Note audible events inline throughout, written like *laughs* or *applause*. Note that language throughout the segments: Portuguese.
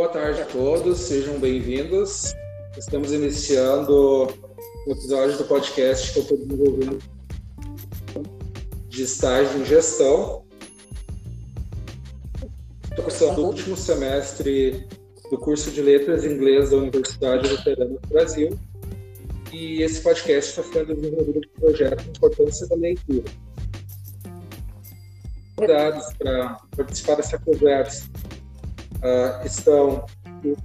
Boa tarde a todos, sejam bem-vindos. Estamos iniciando um episódio do podcast que eu estou desenvolvendo de estágio em gestão. Estou cursando o último semestre do curso de Letras Inglês da Universidade Luterana do Brasil. E esse podcast está sendo desenvolvido com o projeto Importância da Leitura. Convidados para participar dessa conversa uh, estão o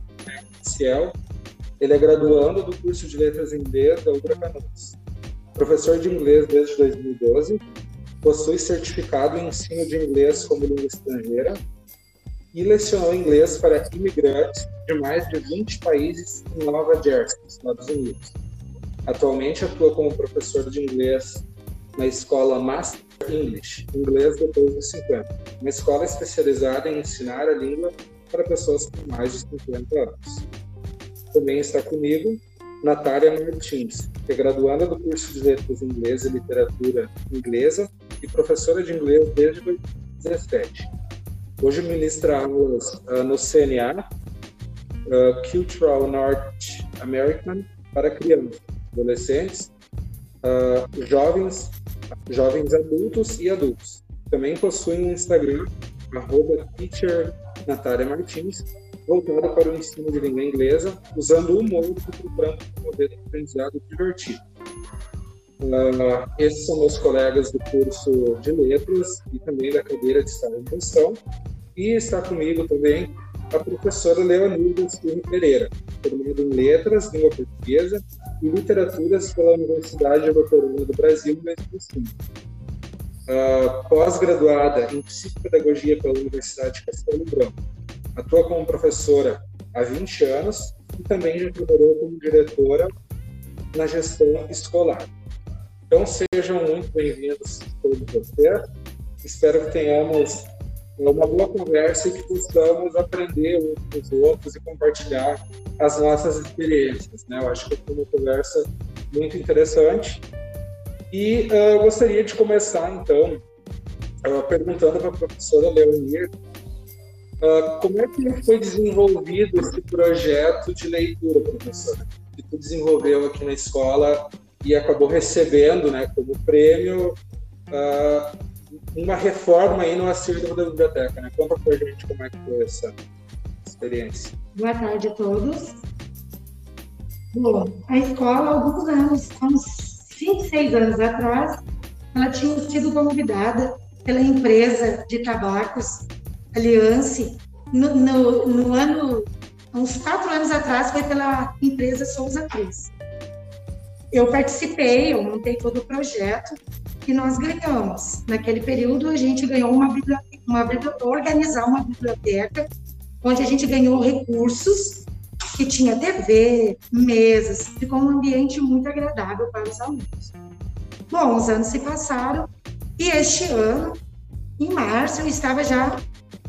Ciel, ele é graduando do curso de Letras em Inglês da Ubra Canoas. Professor de inglês desde 2012, possui certificado em ensino de inglês como língua estrangeira e lecionou inglês para imigrantes de mais de 20 países em Nova Jersey, Estados Unidos. Atualmente atua como professor de inglês na escola Master English, inglês depois dos 50, uma escola especializada em ensinar a língua para pessoas com mais de 50 anos. Também está comigo Natália Martins, que é graduanda do curso de Letras Inglês e Literatura Inglesa e professora de inglês desde 2017. Hoje ministra aulas uh, no CNA, uh, Cultural North American, para crianças, adolescentes, uh, jovens, jovens adultos e adultos. Também possui um Instagram, arroba teacher Natália Martins, voltada para o ensino de língua inglesa, usando o humor para promover um aprendizado divertido. Uh, esses são meus colegas do curso de letras e também da cadeira de Estado de Gestão. E está comigo também a professora Leonilda Silva Pereira, formada em Letras, Língua Portuguesa e Literaturas pela Universidade Luterana do Brasil, em 2005. Uh, Pós-graduada em Psicopedagogia pela Universidade de Castelo Branco. Atua como professora há 20 anos e também já trabalhou como diretora na gestão escolar. Então sejam muito bem-vindos todos vocês. Espero que tenhamos uma boa conversa e que possamos aprender uns com os outros e compartilhar as nossas experiências. Né? Eu acho que foi uma conversa muito interessante. E uh, gostaria de começar, então, uh, perguntando para a professora Leonir uh, como é que foi desenvolvido esse projeto de leitura, professora, que tu desenvolveu aqui na escola e acabou recebendo né, como prêmio uma reforma aí no acervo da biblioteca. Né? Conta para a gente como é que foi essa experiência. Boa tarde a todos. Bom, a escola, há alguns anos, uns 5, 6 anos atrás, ela tinha sido convidada pela empresa de tabacos Aliance, no, no, no ano, uns quatro anos atrás, foi pela empresa Souza Cruz. Eu participei, eu montei todo o projeto, que nós ganhamos. Naquele período, a gente ganhou uma biblioteca, uma organizar uma biblioteca, onde a gente ganhou recursos, que tinha TV, mesas, ficou um ambiente muito agradável para os alunos. Bom, os anos se passaram e este ano, em março, eu estava já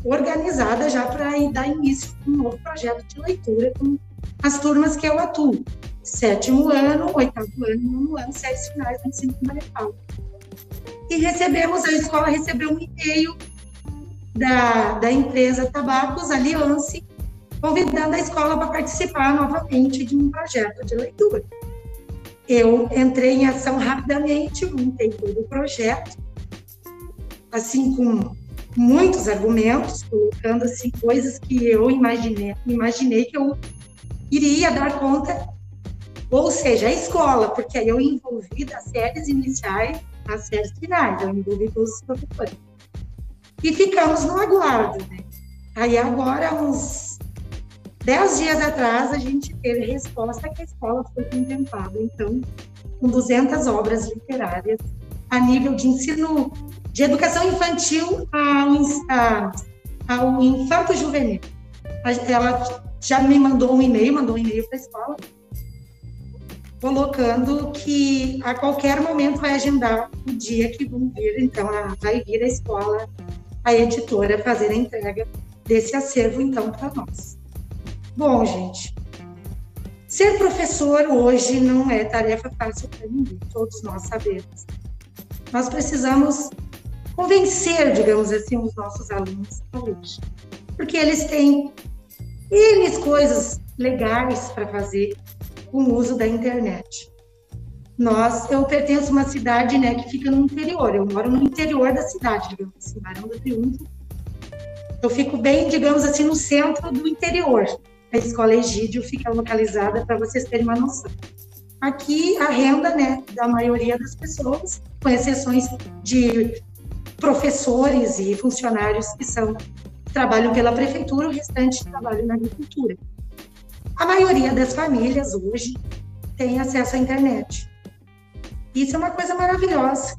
organizada já para dar início a um novo projeto de leitura com as turmas que eu atuo. Sétimo ano, oitavo ano, nono ano, sete finais do ensino fundamental e recebemos, a escola recebeu um e-mail da, da empresa Tabacos Aliance, convidando a escola para participar novamente de um projeto de leitura. Eu entrei em ação rapidamente, montei todo o projeto, assim com muitos argumentos, colocando assim coisas que eu imaginei, imaginei que eu iria dar conta, ou seja, a escola, porque aí eu envolvi das séries iniciais as séries finais, eu envolvi todos os professores. E ficamos no aguardo, né? Aí agora, uns dez dias atrás, a gente teve resposta que a escola foi contemplada, então, com 200 obras literárias a nível de ensino, de educação infantil ao, ao infanto juvenil. Ela já me mandou um e-mail, mandou um e-mail para a escola, colocando que a qualquer momento vai agendar o dia que vão vir, então vai vir a escola, a editora fazer a entrega desse acervo então para nós. Bom, gente, ser professor hoje não é tarefa fácil para ninguém, todos nós sabemos. Nós precisamos convencer, digamos assim, os nossos alunos hoje, porque eles têm N coisas legais para fazer com o uso da internet. Nós, eu pertenço a uma cidade, né, que fica no interior. Eu moro no interior da cidade, digamos assim, Barão do Triunfo. Eu fico bem, digamos assim, no centro do interior. A escola Egídio fica localizada para vocês terem uma noção. Aqui a renda, né, da maioria das pessoas, com exceções de professores e funcionários que são trabalham pela prefeitura, o restante trabalha na agricultura. A maioria das famílias hoje tem acesso à internet. Isso é uma coisa maravilhosa.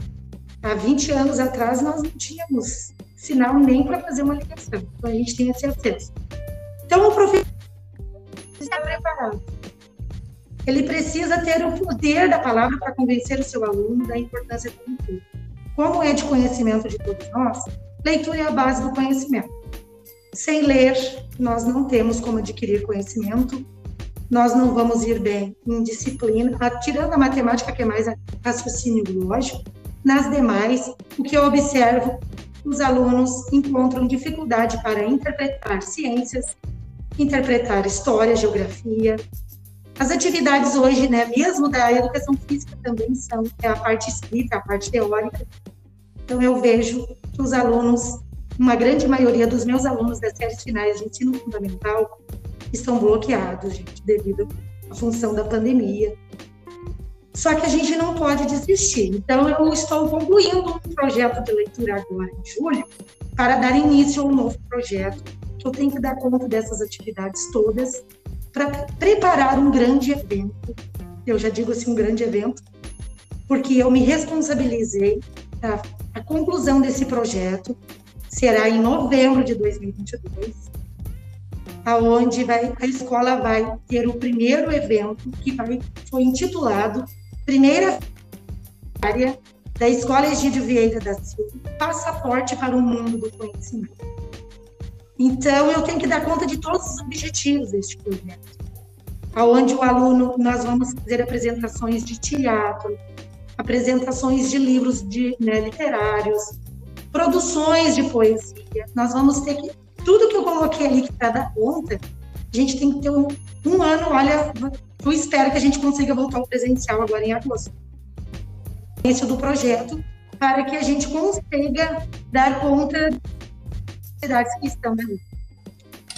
Há 20 anos atrás nós não tínhamos sinal nem para fazer uma ligação. Então a gente tem esse acesso. Então o professor está preparado. Ele precisa ter o poder da palavra para convencer o seu aluno da importância da leitura. Como é de conhecimento de todos nós, leitura é a base do conhecimento. Sem ler, nós não temos como adquirir conhecimento, nós não vamos ir bem em disciplina, tirando a matemática, que é mais raciocínio lógico, nas demais, o que eu observo, os alunos encontram dificuldade para interpretar ciências, interpretar história, geografia. As atividades hoje, né, mesmo da educação física, também são é a parte escrita, a parte teórica. Então, eu vejo que os alunos uma grande maioria dos meus alunos das séries finais de ensino fundamental estão bloqueados, gente, devido à função da pandemia. Só que a gente não pode desistir. Então, eu estou concluindo um projeto de leitura agora em julho para dar início a um novo projeto, eu tenho que dar conta dessas atividades todas para preparar um grande evento. Eu já digo assim, um grande evento, porque eu me responsabilizei a, a conclusão desse projeto será em novembro de 2022, aonde vai, a escola vai ter o primeiro evento que vai, foi intitulado Primeira Área da Escola Egídio Vieira da Silva, Passaporte para o Mundo do Conhecimento. Então, eu tenho que dar conta de todos os objetivos deste projeto, aonde o aluno, nós vamos fazer apresentações de teatro, apresentações de livros de, né, literários, produções de poesia. Nós vamos ter que. Tudo que eu coloquei ali para dar conta, a gente tem que ter um, um ano. Olha, eu espero que a gente consiga voltar ao presencial agora em agosto. Início do projeto, para que a gente consiga dar conta cidades que estão ali.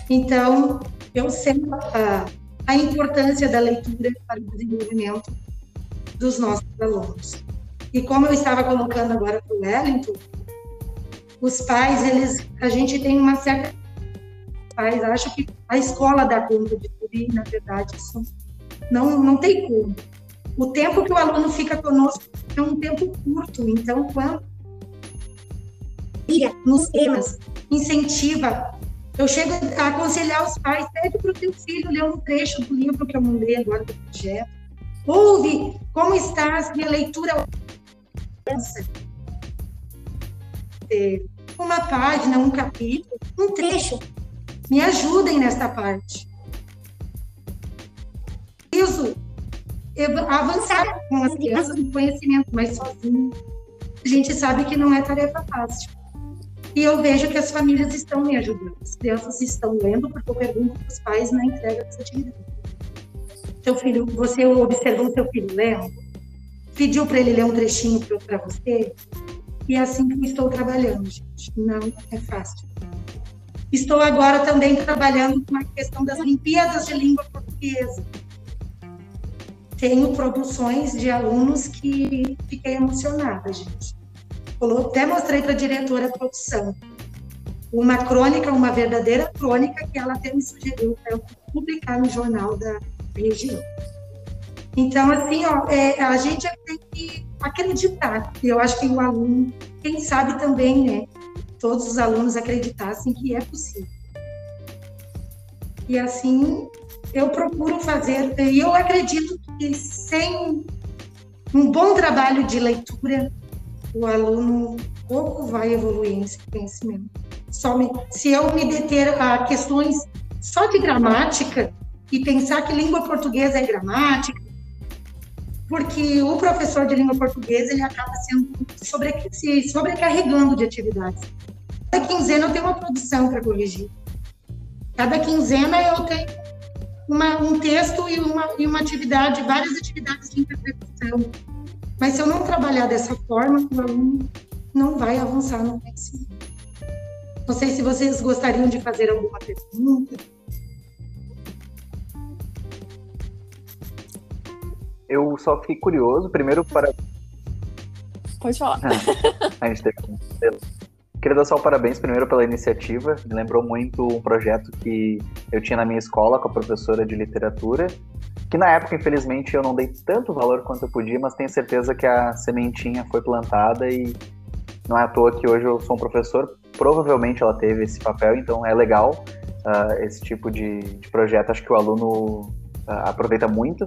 Então, eu sei a, a importância da leitura para o desenvolvimento dos nossos alunos. E como eu estava colocando agora para o Wellington, os pais, eles, a gente tem uma certa pais acham que a escola dá conta de tudo e na verdade isso não não tem como. O tempo que o aluno fica conosco é um tempo curto, então quando nos temas, incentiva. Eu chego a aconselhar os pais, pede para o teu filho ler um trecho do livro que eu mandei agora do projeto. Ouve como estás, minha leitura ter uma página, um capítulo, um trecho. Me ajudem nessa parte. Isso, avançar com as crianças no conhecimento, mas sozinho, a gente sabe que não é tarefa fácil. E eu vejo que as famílias estão me ajudando. As crianças estão lendo, porque eu pergunto para os pais na entrega dessa atividade. Seu filho, você observou seu filho lendo? Pediu para ele ler um trechinho para você? E é assim que eu estou trabalhando, gente. Não é fácil. Estou agora também trabalhando com a questão das Olimpíadas de Língua Portuguesa. Tenho produções de alunos que fiquei emocionada, gente. Até mostrei para a diretora a produção. Uma crônica, uma verdadeira crônica que ela até me sugeriu para eu publicar no jornal da região. Então, assim, ó, é, a gente tem que acreditar. E eu acho que o aluno, quem sabe também, né? Todos os alunos acreditassem que é possível. E assim, eu procuro fazer, e eu acredito que sem um bom trabalho de leitura, o aluno pouco vai evoluir nesse conhecimento. Só me, se eu me deter a questões só de gramática e pensar que língua portuguesa é gramática, porque o professor de língua portuguesa ele acaba sendo sobre, se sobrecarregando de atividades. Cada quinzena eu tenho uma produção para corrigir. Cada quinzena eu tenho uma, um texto e uma, e uma atividade, várias atividades de interpretação. Mas se eu não trabalhar dessa forma, o aluno não vai avançar no conhecimento. Não sei se vocês gostariam de fazer alguma pergunta. Eu só fiquei curioso, primeiro para. Pode falar. *laughs* a gente teve Queria dar só o parabéns primeiro pela iniciativa. Me lembrou muito um projeto que eu tinha na minha escola com a professora de literatura, que na época, infelizmente, eu não dei tanto valor quanto eu podia, mas tenho certeza que a sementinha foi plantada e não é à toa que hoje eu sou um professor. Provavelmente ela teve esse papel, então é legal uh, esse tipo de, de, projeto. Acho que o aluno uh, aproveita muito.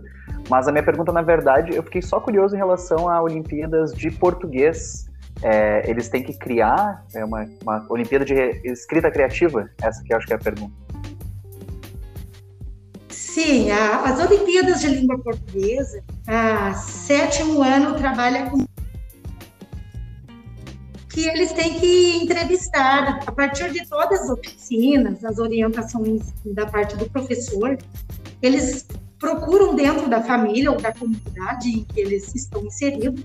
Mas a minha pergunta, na verdade, eu fiquei só curioso em relação a Olimpíadas de Português é, eles têm que criar é, uma, uma Olimpíada de Escrita Criativa? Essa que eu acho que é a pergunta. Sim, a, as Olimpíadas de Língua Portuguesa, a sétimo ano trabalha com que eles têm que entrevistar a partir de todas as oficinas, as orientações da parte do professor, eles procuram dentro da família ou da comunidade em que eles estão inseridos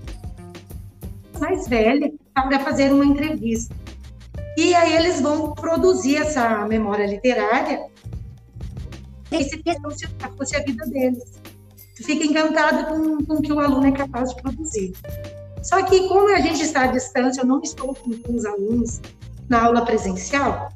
mais velha para fazer uma entrevista. E aí eles vão produzir essa memória literária e se fosse a vida deles. Fica encantado com, com o que o aluno é capaz de produzir. Só que como a gente está à distância, eu não estou com, os alunos na aula presencial,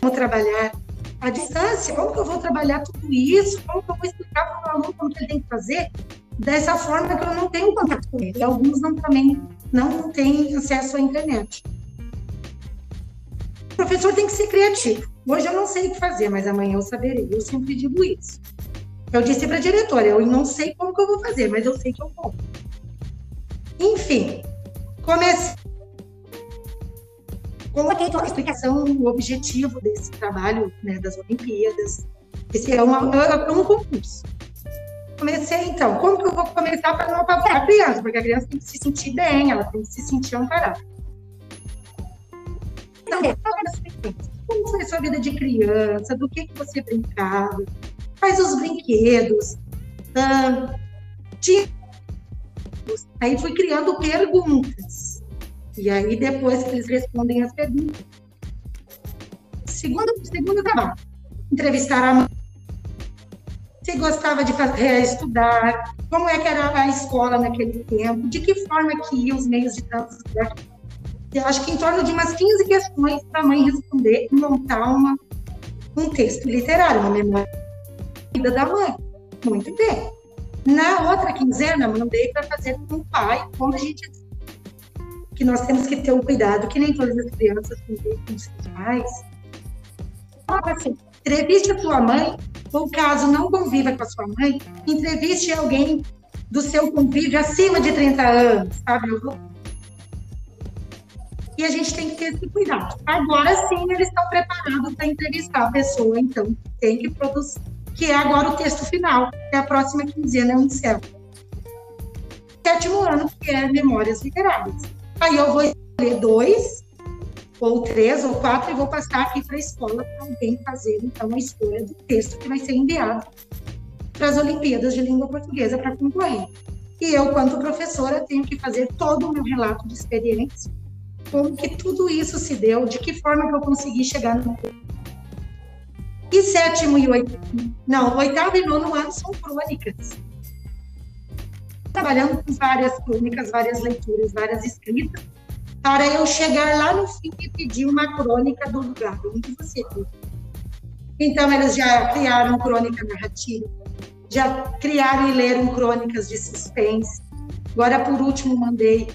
como trabalhar à distância, como que eu vou trabalhar tudo isso, como que eu vou explicar para o aluno como que ele tem que fazer, dessa forma que eu não tenho contato com ele. Alguns não, também não têm acesso à internet. O professor tem que ser criativo. Hoje eu não sei o que fazer, mas amanhã eu saberei. Eu sempre digo isso. Eu disse para a diretora, eu não sei como que eu vou fazer, mas eu sei que eu vou. Enfim, comecei. Coloquei toda a explicação, o objetivo desse trabalho né, das Olimpíadas. Esse é, uma, é um concurso comecei, então, como que eu vou começar para não apavorar a criança? Porque a criança tem que se sentir bem, ela tem que se sentir amparada. Então, como foi a sua vida de criança? Do que, que você brincava? Quais os brinquedos? Ah, tinha... Aí fui criando perguntas. E aí, depois que eles respondem as perguntas. Segundo, segundo trabalho, entrevistar a mãe gostava de fazer, estudar, como é que era a escola naquele tempo, de que forma que iam os meios de transporte. Eu acho que em torno de umas 15 questões para a mãe responder e montar uma, um texto literário, uma memória da vida da mãe. Muito bem. Na outra quinzena, mandei para fazer com o pai, como a gente que nós temos que ter um cuidado, que nem todas as crianças têm com seus pais. Assim, entreviste a sua mãe ou caso não conviva com a sua mãe, entreviste alguém do seu convívio acima de 30 anos, sabe? E a gente tem que ter esse cuidado. Agora sim, eles estão preparados para entrevistar a pessoa, então tem que produzir, que é agora o texto final, que é a próxima quinzena, eu encerro. Sétimo ano, que é Memórias Literárias. Aí eu vou escolher dois ou três ou quatro, e vou passar aqui para a escola para alguém fazer, então, a escolha do texto que vai ser enviado para as Olimpíadas de Língua Portuguesa para concorrer. E eu, quanto professora, tenho que fazer todo o meu relato de experiência, como que tudo isso se deu, de que forma que eu consegui chegar no. E sétimo e oitavo, não, oitavo e nono ano são crônicas. Trabalhando com várias crônicas, várias leituras, várias escritas, para eu chegar lá no fim e pedir uma crônica do lugar onde você vive. Então, eles já criaram crônica narrativa, já criaram e leram crônicas de suspense. Agora, por último, mandei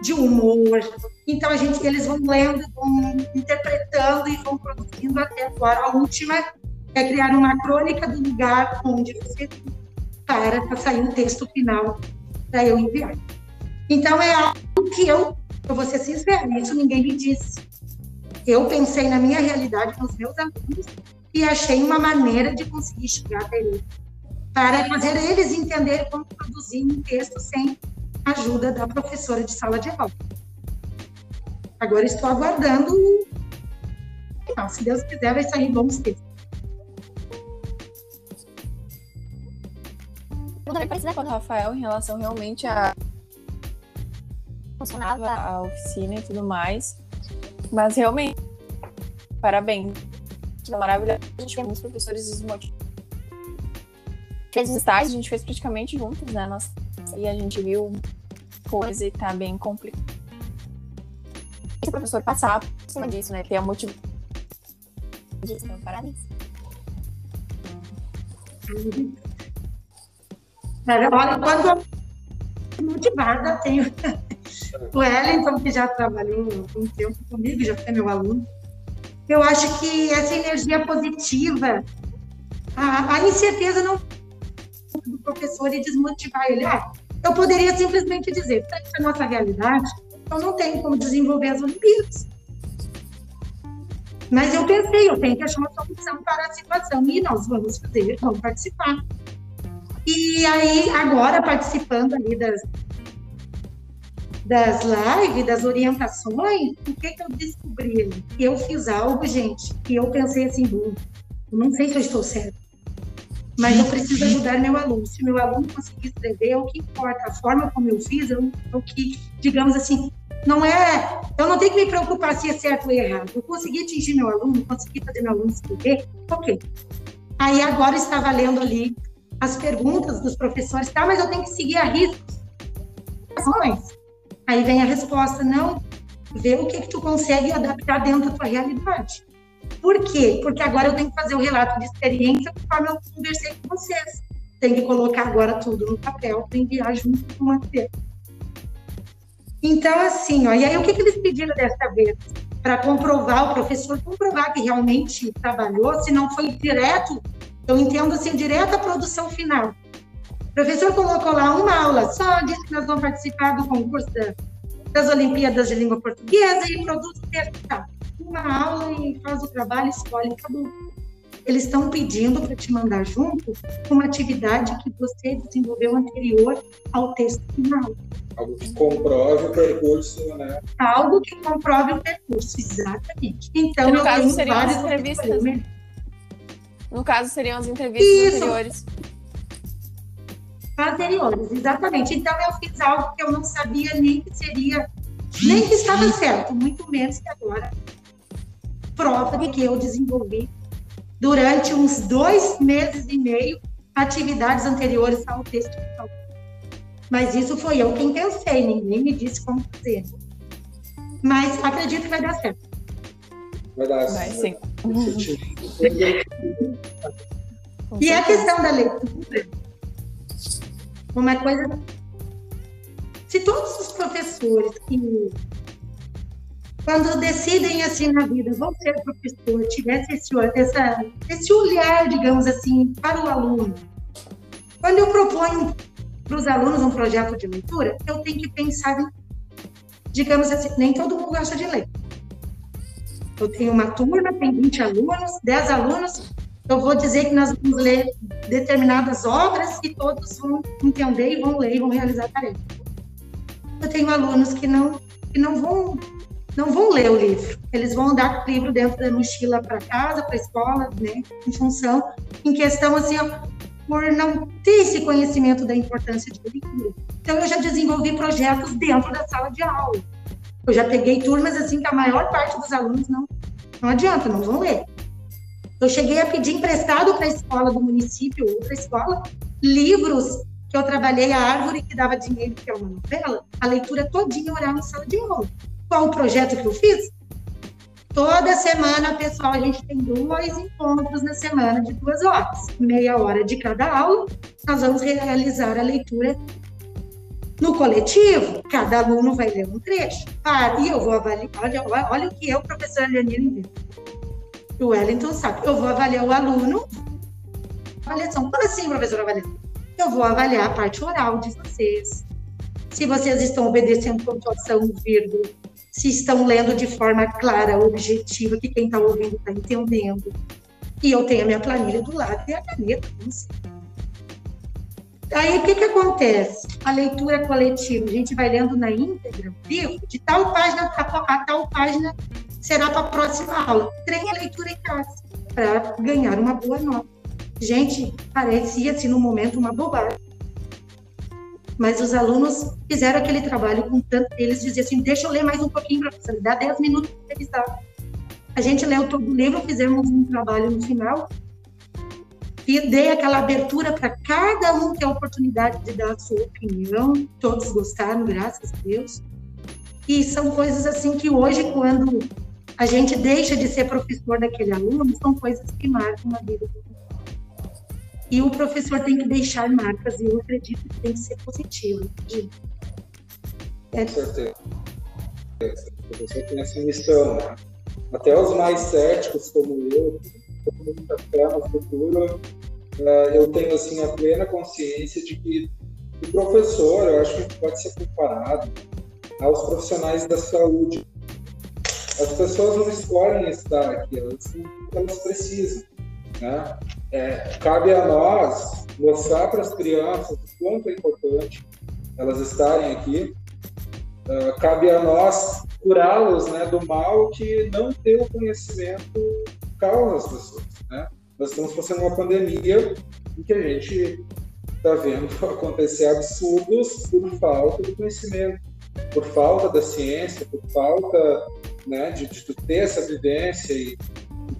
de humor. Então, a gente, eles vão lendo, vão interpretando e vão produzindo até agora. A última é criar uma crônica do lugar onde você vive, para sair um texto final para eu enviar. Então, é algo que eu eu vou ser sincera, isso ninguém me disse. Eu pensei na minha realidade, nos meus alunos, e achei uma maneira de conseguir chegar até eles, para fazer eles entenderem como produzir um texto sem ajuda da professora de sala de aula. Agora estou aguardando. Se Deus quiser, vai sair bons textos. Eu também parecida com o Rafael em relação realmente a funcionava a oficina e tudo mais. Mas realmente, parabéns. Maravilhoso. A gente vê muitos professores desmotivados. Fez os estágios, a gente fez praticamente juntos, né? Nós, e a gente viu coisa e tá bem complicado. O professor passar por cima disso, né? Ter a motivação. Então, parabéns. Olha, quando motivada, tenho *laughs* o Wellington, que já trabalhou um tempo comigo, já foi meu aluno. Eu acho que essa energia positiva, a, a incerteza não do professor e desmotivar ele. Ah, eu poderia simplesmente dizer, essa é a nossa realidade, eu não tenho como desenvolver as Olimpíadas. Mas eu pensei, eu tenho que achar uma solução para a situação e nós vamos fazer, vamos participar. E aí, agora, participando ali das, das lives, das orientações, o que, que eu descobri? Eu fiz algo, gente, que eu pensei assim, eu não sei se eu estou certo, mas eu preciso ajudar meu aluno. Se meu aluno conseguir escrever, é o que importa. A forma como eu fiz é o que, digamos assim, não é. Eu não tenho que me preocupar se é certo ou errado. Eu consegui atingir meu aluno, consegui fazer meu aluno escrever, ok. Aí agora estava lendo ali as perguntas dos professores, tá, mas eu tenho que seguir a risco. Aí vem a resposta, não, vê o que, que tu consegue adaptar dentro da tua realidade. Por quê? Porque agora eu tenho que fazer o relato de experiência conforme eu conversei com vocês. Tem que colocar agora tudo no papel para enviar junto com o material. Então, assim, ó, e aí o que, que eles pediram dessa vez? Para comprovar, o professor comprovar que realmente trabalhou, se não foi direto eu entendo assim, direto à produção final. O professor colocou lá uma aula só, disse que nós vamos participar do concurso da, das Olimpíadas de Língua Portuguesa e produz o texto. Tá. Uma aula e faz o trabalho, escolhe, acabou. Eles estão pedindo para te mandar junto uma atividade que você desenvolveu anterior ao texto final. Algo que comprove o percurso, né? Algo que comprove o percurso, exatamente. Então, no eu caso, tenho seriam várias as entrevistas. No caso, seriam as entrevistas Isso. anteriores. anteriores, exatamente. Então eu fiz algo que eu não sabia nem que seria, nem que estava certo, muito menos que agora. Prova de que eu desenvolvi durante uns dois meses e meio atividades anteriores ao texto. Mas isso foi eu quem pensei, ninguém me disse como fazer. Mas acredito que vai dar certo. Vai dar Vai sim. Com E a questão da leitura, uma coisa. Se todos os professores que, quando decidem assim na vida, vão ser professor, tivesse esse, essa, esse olhar, digamos assim, para o aluno. Quando eu proponho para os alunos um projeto de leitura, eu tenho que pensar, em, digamos assim, nem todo mundo gosta de ler. Eu tenho uma turma, tem 20 alunos, 10 alunos, eu vou dizer que nós vamos ler determinadas obras e todos vão entender e vão ler e vão realizar a tarefa. Eu tenho alunos que não que não vão não vão ler o livro. Eles vão andar com o livro dentro da mochila para casa, para a escola, né, em função em questão assim, ó, por não ter esse conhecimento da importância de leitura. Então eu já desenvolvi projetos dentro da sala de aula. Eu já peguei turmas assim que a maior parte dos alunos não não adianta, não vão ler. Eu cheguei a pedir emprestado para a escola do município, outra escola, livros que eu trabalhei, a árvore que dava dinheiro, que é uma novela, a leitura todinha oral na sala de aula. Qual o projeto que eu fiz? Toda semana, pessoal, a gente tem dois encontros na semana de duas horas, meia hora de cada aula. Nós vamos realizar a leitura no coletivo. Cada aluno vai ler um trecho. Ah, e eu vou avaliar. Olha, olha o que eu, professora Leonina, invento o Wellington sabe. Eu vou avaliar o aluno. Avaliação. Como assim, professora avaliação? Eu vou avaliar a parte oral de vocês. Se vocês estão obedecendo pontuação, vírgula. Se estão lendo de forma clara, objetiva, que quem está ouvindo está entendendo. E eu tenho a minha planilha do lado e a caneta, como sempre. Aí o que, que acontece? A leitura coletiva, a gente vai lendo na íntegra de tal página a, tal página será para a próxima aula. Treine a leitura em casa para ganhar uma boa nota. Gente, parecia assim no momento uma bobagem. Mas os alunos fizeram aquele trabalho com tanto. Eles diziam assim: deixa eu ler mais um pouquinho, professor, dá 10 minutos para revisar. A gente leu todo o livro, fizemos um trabalho no final e dei aquela abertura para cada um ter a oportunidade de dar a sua opinião. Todos gostaram, graças a Deus. E são coisas assim que hoje, quando a gente deixa de ser professor daquele aluno, são coisas que marcam a vida do e o professor tem que deixar marcas, e eu acredito que tem que ser positivo. É. Com certeza. O professor tem essa missão, né? Até os mais céticos, como eu, com muita fé no futuro, eh, eu tenho assim a plena consciência de que o professor, eu acho que pode ser comparado aos profissionais da saúde. As pessoas não escolhem estar aqui, elas, elas precisam. Né? É, cabe a nós mostrar para as crianças o quanto é importante elas estarem aqui. Uh, cabe a nós curá-los né, do mal que não ter o conhecimento causa as pessoas. Né? Nós estamos passando uma pandemia em que a gente está vendo *laughs* acontecer absurdos por falta de conhecimento, por falta da ciência, por falta né, de, de ter essa vivência e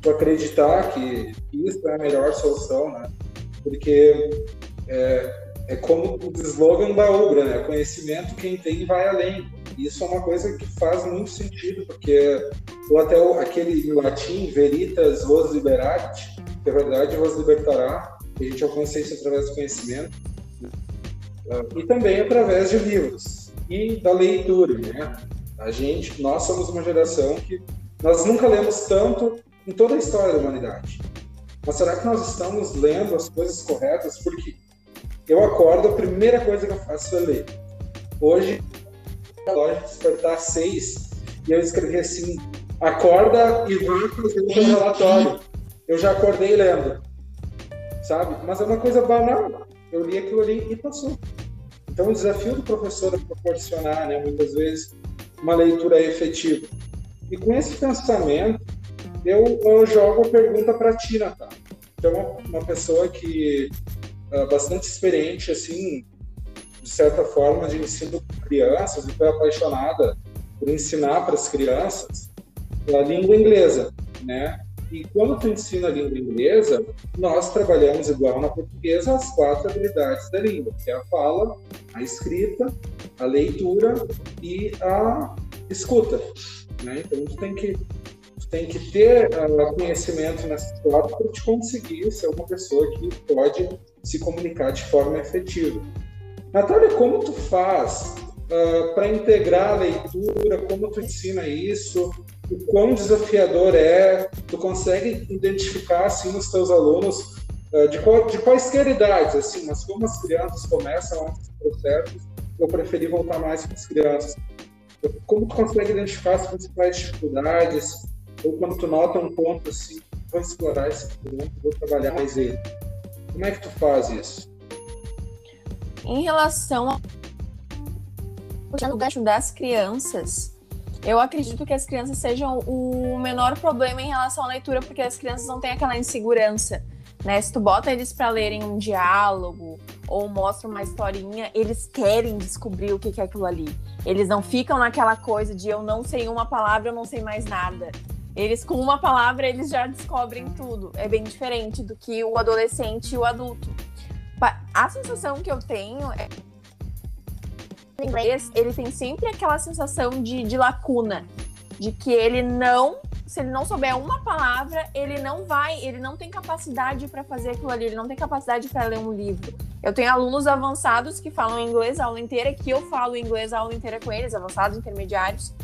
tu acreditar que isso é a melhor solução, né? Porque é, é como o slogan da Ubra, né? Conhecimento quem tem vai além. Isso é uma coisa que faz muito sentido, porque ou até aquele em latim, veritas vos liberat, que a verdade vos libertará, a gente alcança isso através do conhecimento, e também através de livros e da leitura, né? A gente, nós somos uma geração que nós nunca lemos tanto em toda a história da humanidade. Mas será que nós estamos lendo as coisas corretas? Porque eu acordo, a primeira coisa que eu faço é ler. Hoje, de despertar às seis, e eu escrevi assim: acorda e vai fazer o relatório. Eu já acordei lendo, sabe? Mas é uma coisa banal. Eu li aquilo ali e passou. Então, o desafio do professor é proporcionar, né, muitas vezes, uma leitura efetiva. E com esse pensamento, eu, eu jogo a pergunta para ti, Natália. Uma, uma pessoa que é bastante experiente, assim, de certa forma, de ensino com crianças e foi apaixonada por ensinar para as crianças a língua inglesa, né? E quando tu ensina a língua inglesa, nós trabalhamos igual na portuguesa as quatro habilidades da língua, que é a fala, a escrita, a leitura e a escuta. Né? Então, tu tem que tem que ter uh, conhecimento nessa história para te conseguir ser uma pessoa que pode se comunicar de forma efetiva. Natália, como tu faz uh, para integrar a leitura? Como tu ensina isso? O quão desafiador é? Tu consegue identificar assim nos teus alunos uh, de, qual, de quaisquer idades, assim, mas como as crianças começam esses processos, eu preferi voltar mais para as crianças. Como tu consegue identificar as principais dificuldades? ou quando tu nota um ponto assim, vou explorar esse ponto, vou trabalhar mais ele. Como é que tu faz isso? Em relação ao gancho das crianças, eu acredito que as crianças sejam o menor problema em relação à leitura, porque as crianças não têm aquela insegurança. Né? Se tu bota eles para lerem um diálogo ou mostra uma historinha, eles querem descobrir o que é aquilo ali. Eles não ficam naquela coisa de eu não sei uma palavra, eu não sei mais nada. Eles, com uma palavra, eles já descobrem tudo. É bem diferente do que o adolescente e o adulto. A sensação que eu tenho é em inglês, ele tem sempre aquela sensação de, de lacuna, de que ele não, se ele não souber uma palavra, ele não vai, ele não tem capacidade para fazer aquilo ali, ele não tem capacidade para ler um livro. Eu tenho alunos avançados que falam inglês a aula inteira, que eu falo inglês a aula inteira com eles, avançados, intermediários,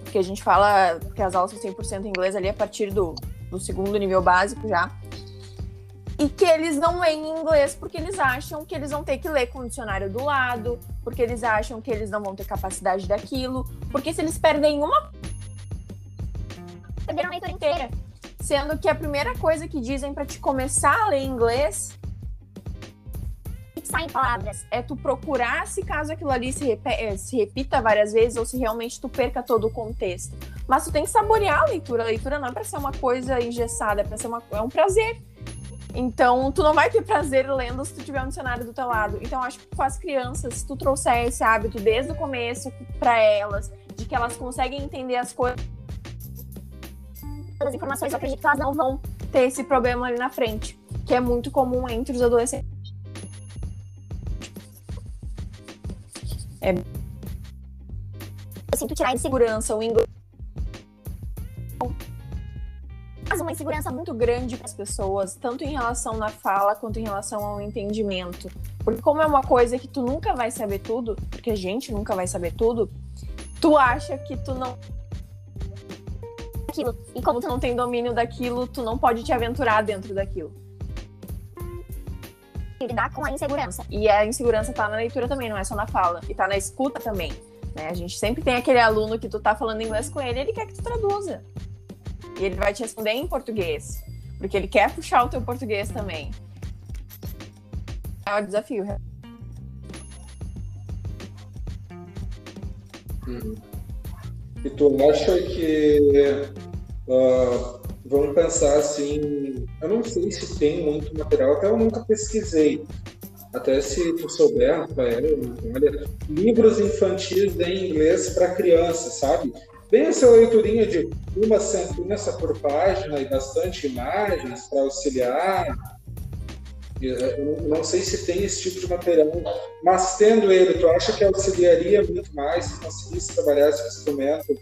porque a gente fala que as aulas são 100% em inglês ali a partir do, do segundo nível básico já. E que eles não leem em inglês porque eles acham que eles vão ter que ler com o dicionário do lado, porque eles acham que eles não vão ter capacidade daquilo, porque se eles perdem uma. perderam a leitura inteira. Sendo que a primeira coisa que dizem para te começar a ler inglês fixar em palavras. É tu procurar se caso aquilo ali se, eh, se repita várias vezes ou se realmente tu perca todo o contexto. Mas tu tem que saborear a leitura. A leitura não é para ser uma coisa engessada, é para ser uma, é um prazer. Então, tu não vai ter prazer lendo se tu tiver um dicionário do teu lado. Então, acho que com as crianças, se tu trouxer esse hábito desde o começo para elas, de que elas conseguem entender as coisas, as informações, eu acredito que elas não vão ter esse problema ali na frente, que é muito comum entre os adolescentes. É eu sinto tirar insegurança, o inglês insegurança muito grande para as pessoas, tanto em relação na fala quanto em relação ao entendimento. Porque como é uma coisa que tu nunca vai saber tudo, porque a gente nunca vai saber tudo, tu acha que tu não aquilo. E como tu não tem domínio daquilo, tu não pode te aventurar dentro daquilo. Lidar com a insegurança. E a insegurança tá na leitura também, não é só na fala. E tá na escuta também. Né? A gente sempre tem aquele aluno que tu tá falando inglês com ele, ele quer que tu traduza. E ele vai te responder em português. Porque ele quer puxar o teu português também. É o desafio. Hum. E tu acha que uh, vamos pensar assim, eu não sei se tem muito material, até eu nunca pesquisei. Até se tu souber, Rafael, olha, livros infantis em inglês para criança, sabe? Bem essa leiturinha de uma sentença por página e bastante imagens para auxiliar. Eu não sei se tem esse tipo de material, mas tendo ele, tu acha que auxiliaria muito mais se conseguisse trabalhar esse instrumento,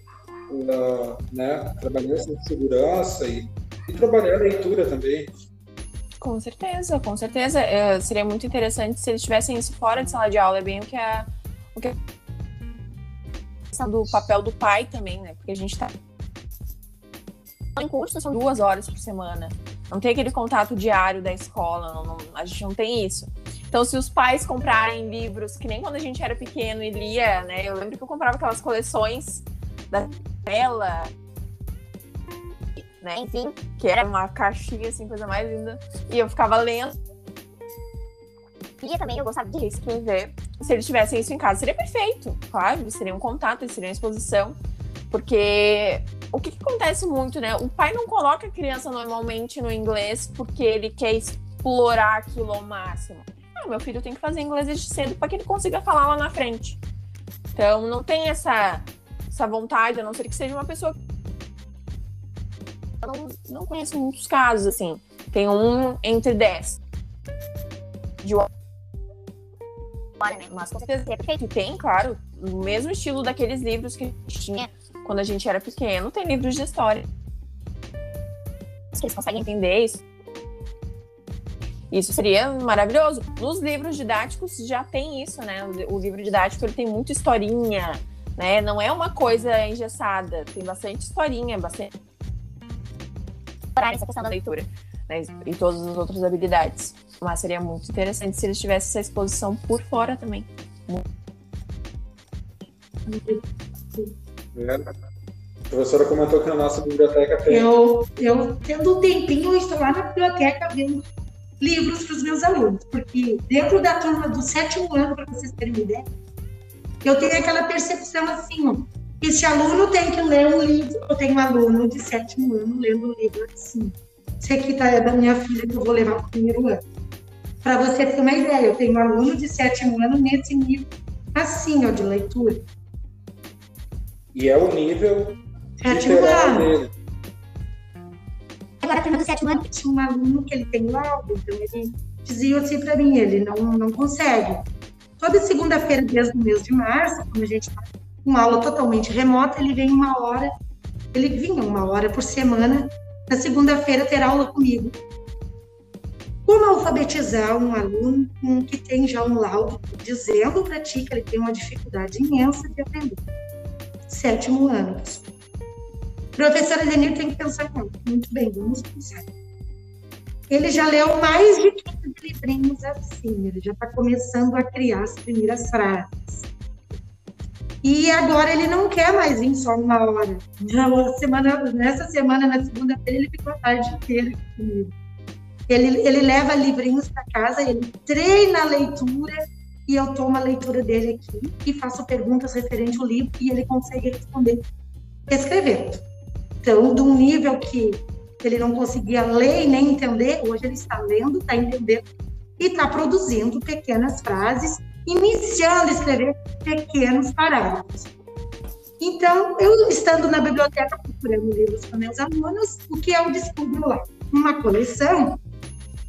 uh, né? Trabalhar essa segurança e, e trabalhar a leitura também. Com certeza, com certeza. É, seria muito interessante se eles tivessem isso fora de sala de aula. É bem o que a, o que do papel do pai também, né? Porque a gente tá em curso, são duas horas por semana. Não tem aquele contato diário da escola, não, não, a gente não tem isso. Então, se os pais comprarem livros, que nem quando a gente era pequeno e lia, né? Eu lembro que eu comprava aquelas coleções da tela, né? Enfim, que era uma caixinha, assim, coisa mais linda. E eu ficava lendo. E também eu gostava de escrever se eles tivessem isso em casa, seria perfeito, claro, seria um contato, seria uma exposição, porque o que, que, acontece muito, né? O pai não coloca a criança normalmente no inglês porque ele quer explorar aquilo ao máximo. Ah, meu filho tem que fazer inglês desde cedo para que ele consiga falar lá na frente. Então, não tem essa, essa vontade, a não ser que seja uma pessoa. Eu não, não conheço muitos casos, assim. Tem um entre dez. De né? Mas com certeza perfeito. Tem, claro, o mesmo estilo daqueles livros que a gente tinha quando a gente era pequeno, tem livros de história. Que eles conseguem entender isso. Isso seria maravilhoso. Nos livros didáticos já tem isso, né? O livro didático ele tem muita historinha, né? Não é uma coisa engessada, tem bastante historinha, bastante essa questão da leitura, né? E todas as outras habilidades. Mas seria muito interessante se eles tivessem essa exposição por fora também. É. A professora comentou que na nossa biblioteca tem. Eu, eu tendo um tempinho, eu estou lá na biblioteca vendo livros para os meus alunos, porque dentro da turma do sétimo ano, para vocês terem uma ideia, eu tenho aquela percepção assim, ó, esse aluno tem que ler um livro, eu tenho um aluno de sétimo ano lendo um livro assim. Esse aqui tá, é da minha filha que eu vou levar para o primeiro ano. Para você ter uma ideia, eu tenho um aluno de sétimo ano nesse nível assim, ó, de leitura. E é o nível sétimo ano. dele. Agora, turma do sétimo ano, tinha um aluno que ele tem laudo, então ele dizia assim para mim, ele não, não consegue. Toda segunda-feira, desde o mês de março, como a gente está com aula totalmente remota, ele vem uma hora, ele vinha uma hora por semana, na segunda-feira ter aula comigo. Como alfabetizar um aluno que tem já um laudo dizendo para ti que ele tem uma dificuldade imensa de aprender? Sétimo ano. Professora Denir tem que pensar muito bem, vamos pensar. Ele já leu mais de 15 livrinhos assim, ele já está começando a criar as primeiras frases. E agora ele não quer mais vir só uma hora. Já semana, nessa semana, na segunda-feira, ele ficou a tarde inteira comigo. Ele, ele leva livrinhos para casa, ele treina a leitura e eu tomo a leitura dele aqui e faço perguntas referente ao livro e ele consegue responder escrevendo. Então, de um nível que ele não conseguia ler e nem entender, hoje ele está lendo, está entendendo e está produzindo pequenas frases, iniciando a escrever pequenos parágrafos. Então, eu estando na biblioteca procurando livros para meus alunos, o que eu descubro lá? Uma coleção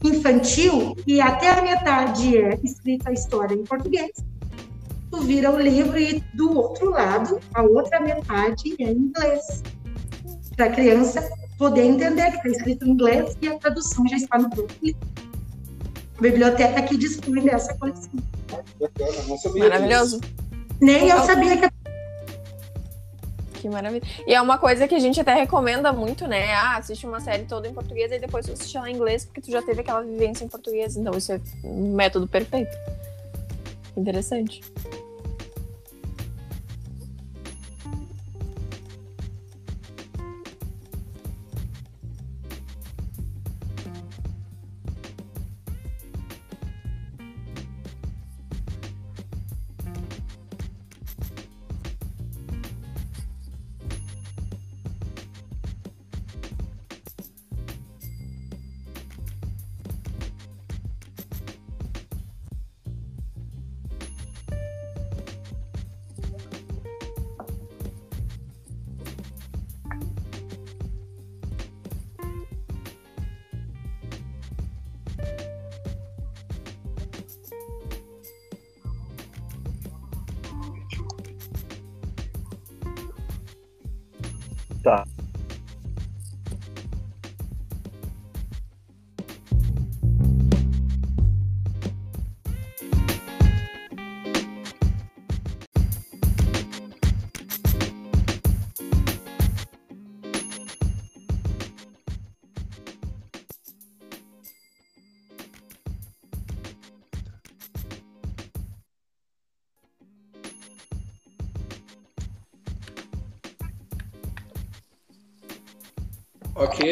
infantil e até a metade é escrita a história em português. Tu vira o livro e do outro lado, a outra metade é em inglês. Para a criança poder entender que está escrito em inglês e a tradução já está no próprio livro. Biblioteca que dispõe dessa coleção. Maravilhoso. Nem eu sabia que que maravilha. E é uma coisa que a gente até recomenda muito, né? Ah, assiste uma série toda em português e depois tu assiste ela em inglês, porque tu já teve aquela vivência em português. Então, isso é um método perfeito. Interessante.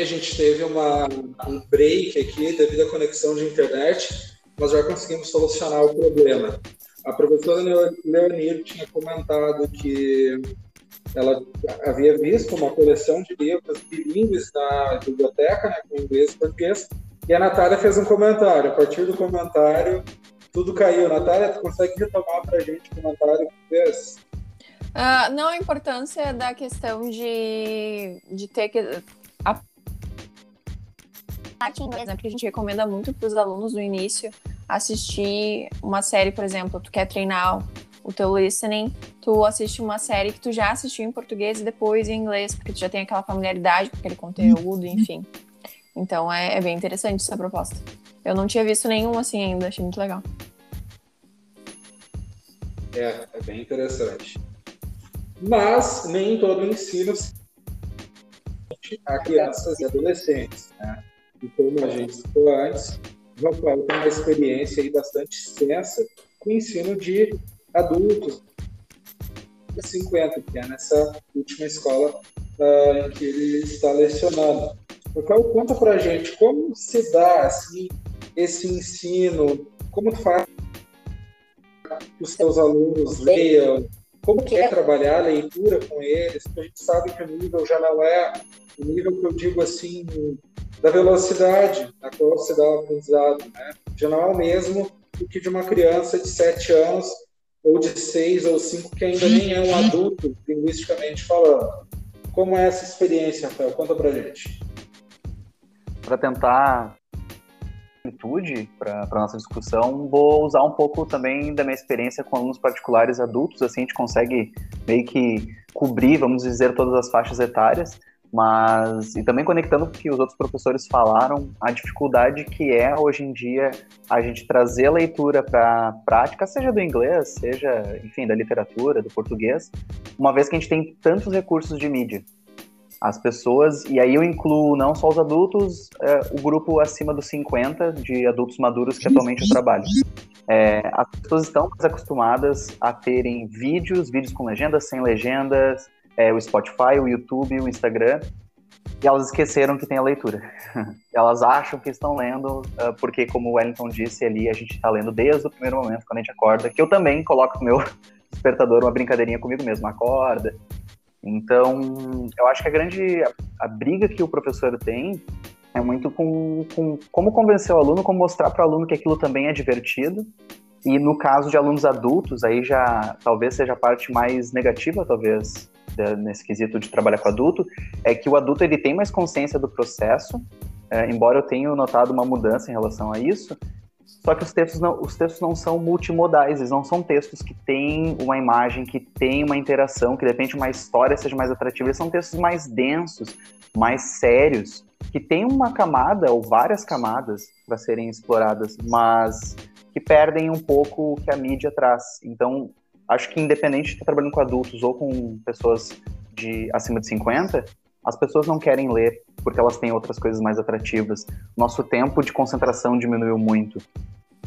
A gente teve uma, um break aqui devido à conexão de internet, mas já conseguimos solucionar o problema. A professora Leonir tinha comentado que ela havia visto uma coleção de livros bilíngues na biblioteca, né, com inglês e português, e a Natália fez um comentário. A partir do comentário, tudo caiu. Natália, tu consegue retomar para a gente o comentário que fez? Uh, não, a importância da questão de, de ter que inglês, né? Porque a gente recomenda muito para os alunos no início assistir uma série, por exemplo, tu quer treinar o teu listening, tu assiste uma série que tu já assistiu em português e depois em inglês, porque tu já tem aquela familiaridade com aquele conteúdo, enfim. Então é, é bem interessante essa proposta. Eu não tinha visto nenhum assim ainda, achei muito legal. É, é bem interessante. Mas nem todo ensino a crianças e adolescentes. Né? E como a gente citou antes, o Rafael tem uma experiência aí bastante extensa com ensino de adultos, 50, que é nessa última escola uh, em que ele está lecionando. Rafael, conta para a gente como se dá assim, esse ensino, como faz que os seus alunos leiam, como que é trabalhar a leitura com eles, porque a gente sabe que o nível já não é o nível que eu digo assim, da velocidade a qual se dá o aprendizado, né? Já não é o mesmo do que de uma criança de 7 anos ou de 6 ou 5 que ainda nem é um adulto, linguisticamente falando. Como é essa experiência, Rafael? Conta pra gente. Para tentar amplitude para a nossa discussão, vou usar um pouco também da minha experiência com alunos particulares adultos, assim a gente consegue meio que cobrir, vamos dizer, todas as faixas etárias, mas e também conectando com o que os outros professores falaram, a dificuldade que é hoje em dia a gente trazer a leitura para a prática, seja do inglês, seja, enfim, da literatura, do português, uma vez que a gente tem tantos recursos de mídia. As pessoas, e aí eu incluo não só os adultos, é, o grupo acima dos 50 de adultos maduros que atualmente eu trabalho. É, as pessoas estão mais acostumadas a terem vídeos, vídeos com legendas, sem legendas, é, o Spotify, o YouTube, o Instagram. e elas esqueceram que tem a leitura. *laughs* elas acham que estão lendo, uh, porque, como o Wellington disse ali, a gente está lendo desde o primeiro momento, quando a gente acorda, que eu também coloco no meu *laughs* despertador uma brincadeirinha comigo mesmo, acorda. Então, eu acho que a grande a, a briga que o professor tem é muito com, com como convencer o aluno, como mostrar para o aluno que aquilo também é divertido. E no caso de alunos adultos, aí já talvez seja a parte mais negativa, talvez, nesse quesito de trabalhar com adulto, é que o adulto ele tem mais consciência do processo, é, embora eu tenha notado uma mudança em relação a isso, só que os textos não, os textos não são multimodais, eles não são textos que têm uma imagem, que têm uma interação, que de repente uma história seja mais atrativa, eles são textos mais densos, mais sérios, que têm uma camada ou várias camadas para serem exploradas, mas que perdem um pouco o que a mídia traz. Então, acho que independente de estar trabalhando com adultos ou com pessoas de acima de 50, as pessoas não querem ler porque elas têm outras coisas mais atrativas. Nosso tempo de concentração diminuiu muito,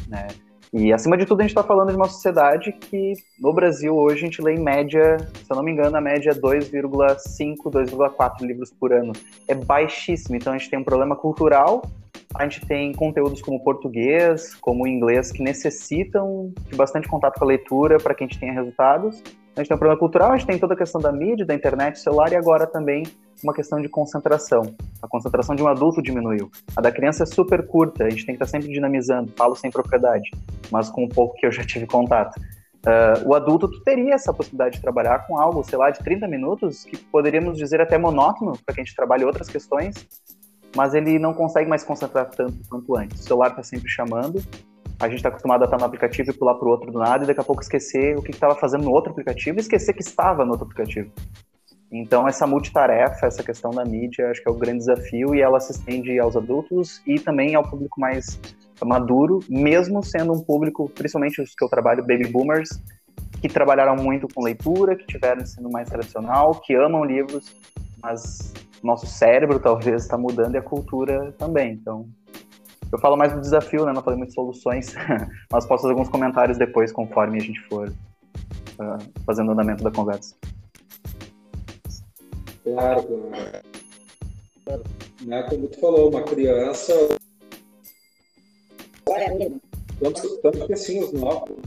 né? E acima de tudo a gente está falando de uma sociedade que no Brasil hoje a gente lê em média, se eu não me engano, a média é 2,5, 2,4 livros por ano. É baixíssimo. Então a gente tem um problema cultural a gente tem conteúdos como português, como inglês, que necessitam de bastante contato com a leitura para que a gente tenha resultados. A gente tem um problema cultural, a gente tem toda a questão da mídia, da internet, celular e agora também uma questão de concentração. A concentração de um adulto diminuiu. A da criança é super curta, a gente tem que estar sempre dinamizando, falo sem propriedade, mas com um pouco que eu já tive contato. Uh, o adulto tu teria essa possibilidade de trabalhar com algo, sei lá, de 30 minutos, que poderíamos dizer até monótono, para que a gente trabalhe outras questões, mas ele não consegue mais concentrar tanto quanto antes. O celular está sempre chamando, a gente está acostumado a estar no aplicativo e pular para o outro do nada e daqui a pouco esquecer o que estava fazendo no outro aplicativo e esquecer que estava no outro aplicativo. Então, essa multitarefa, essa questão da mídia, acho que é o grande desafio e ela se estende aos adultos e também ao público mais maduro, mesmo sendo um público, principalmente os que eu trabalho, baby boomers, que trabalharam muito com leitura, que tiveram ensino mais tradicional, que amam livros, mas nosso cérebro talvez está mudando e a cultura também. Então, eu falo mais do desafio, né? Não falei muito de soluções, *laughs* mas posso fazer alguns comentários depois, conforme a gente for uh, fazendo o andamento da conversa. Claro, claro. Né, como tu falou, uma criança. Tanto, tanto que assim, os novos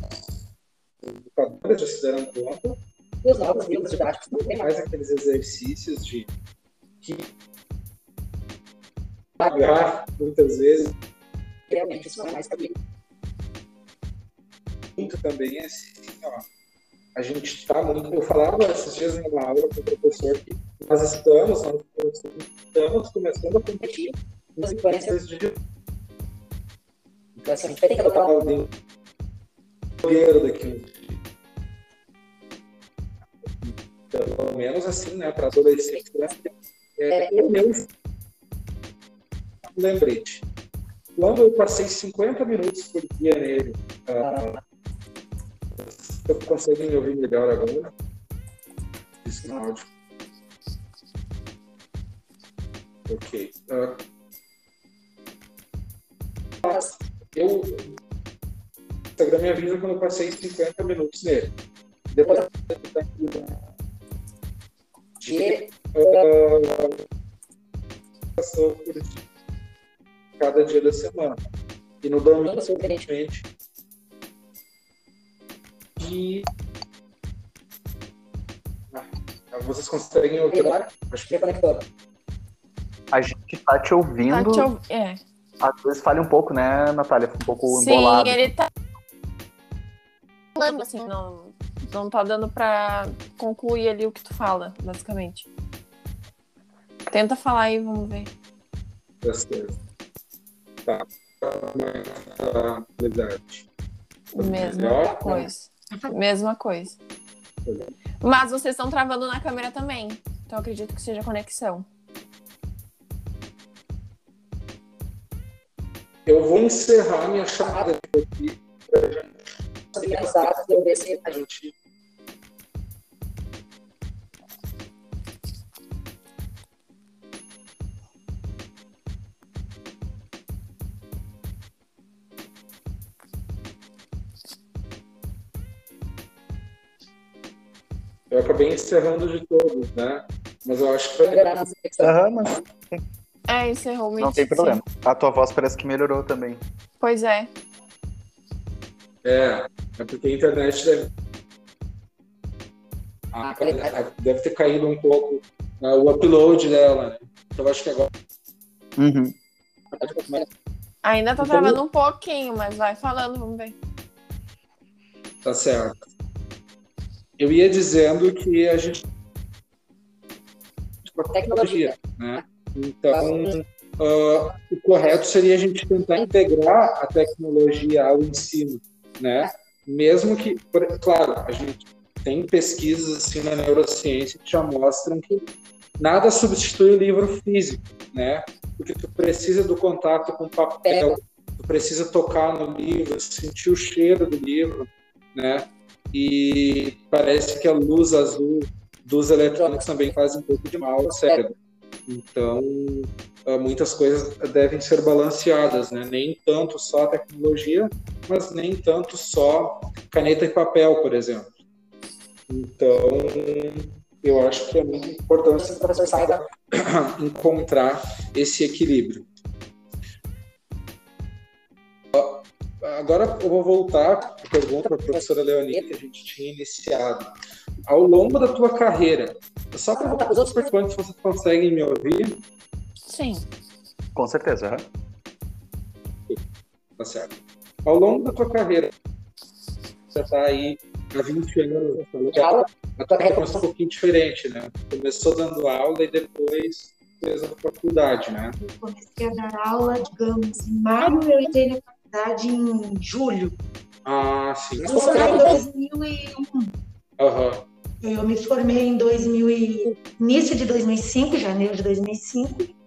educadores já se deram conta. E os novos livros didáticos também. Mais aqueles exercícios de que pagar muitas vezes. Realmente, isso é mais também. Muito também é assim, ó. A gente está muito. Eu falava esses dias em uma aula com o professor que nós estamos, nós estamos começando a competir nas influências de. Então, assim, a gente vai ter que adotar um. daqui pelo menos assim, né, para adolescentes, né, é, eu mesmo lembrete. Quando eu passei 50 minutos por dia nele, uh, eu consigo me ouvir melhor agora? Isso no áudio. Ok. Uh, eu, o Instagram me avisa quando eu passei 50 minutos nele. Depois de passou por cada dia da semana. E no domingo, simplesmente, e ah, vocês conseguem ouvir agora? Acho que conectou. A gente está te ouvindo. Tá te ouv... é. Às vezes falha um pouco, né, Natália? Um pouco Sim, embolado. Sim, ele tá falando assim, não não tá dando pra concluir ali o que tu fala, basicamente. Tenta falar aí, vamos ver. Tá. Tá. Verdade. Mesma Melhor, coisa. Né? Mesma coisa. Mas vocês estão travando na câmera também. Então acredito que seja conexão. Eu vou encerrar minha chamada aqui para a gente acabei encerrando de todos, né? Mas eu acho que questão. Aham, mas... É, encerrou o Não tem problema. A tua voz parece que melhorou também. Pois é. É, é porque a internet deve. Ah, deve ter caído um pouco uh, o upload dela, né? Então eu acho que agora. Uhum. Ainda tá então, travando um pouquinho, mas vai falando, vamos ver. Tá certo. Eu ia dizendo que a gente. Tipo, tecnologia, né? Então, uh, o correto seria a gente tentar integrar a tecnologia ao ensino, né? Mesmo que, claro, a gente tem pesquisas assim na neurociência que já mostram que nada substitui o livro físico, né? Porque tu precisa do contato com o papel, tu precisa tocar no livro, sentir o cheiro do livro, né? E parece que a luz azul dos eletrônicos também faz um pouco de mal ao cérebro. Então, ah, muitas coisas devem ser balanceadas, né? Nem tanto só a tecnologia, mas nem tanto só caneta e papel, por exemplo. Então, eu acho que é muito importante professor saiba encontrar esse equilíbrio. Agora eu vou voltar pergunta para a professora Leonina que a gente tinha iniciado. Ao longo da tua carreira, só para voltar para os outros participantes, vocês conseguem me ouvir? Sim. Com certeza. Tá certo. Ao longo da tua carreira, você está aí há 20 anos aula, a tua carreira começou um pouquinho diferente, né? Começou dando aula e depois fez a faculdade, né? Eu comecei a dar aula, digamos, em maio eu entrei na faculdade em julho. Ah, sim. Eu formei em 2001. Aham. Eu me formei em 2000 e... início de 2005, janeiro de 2005.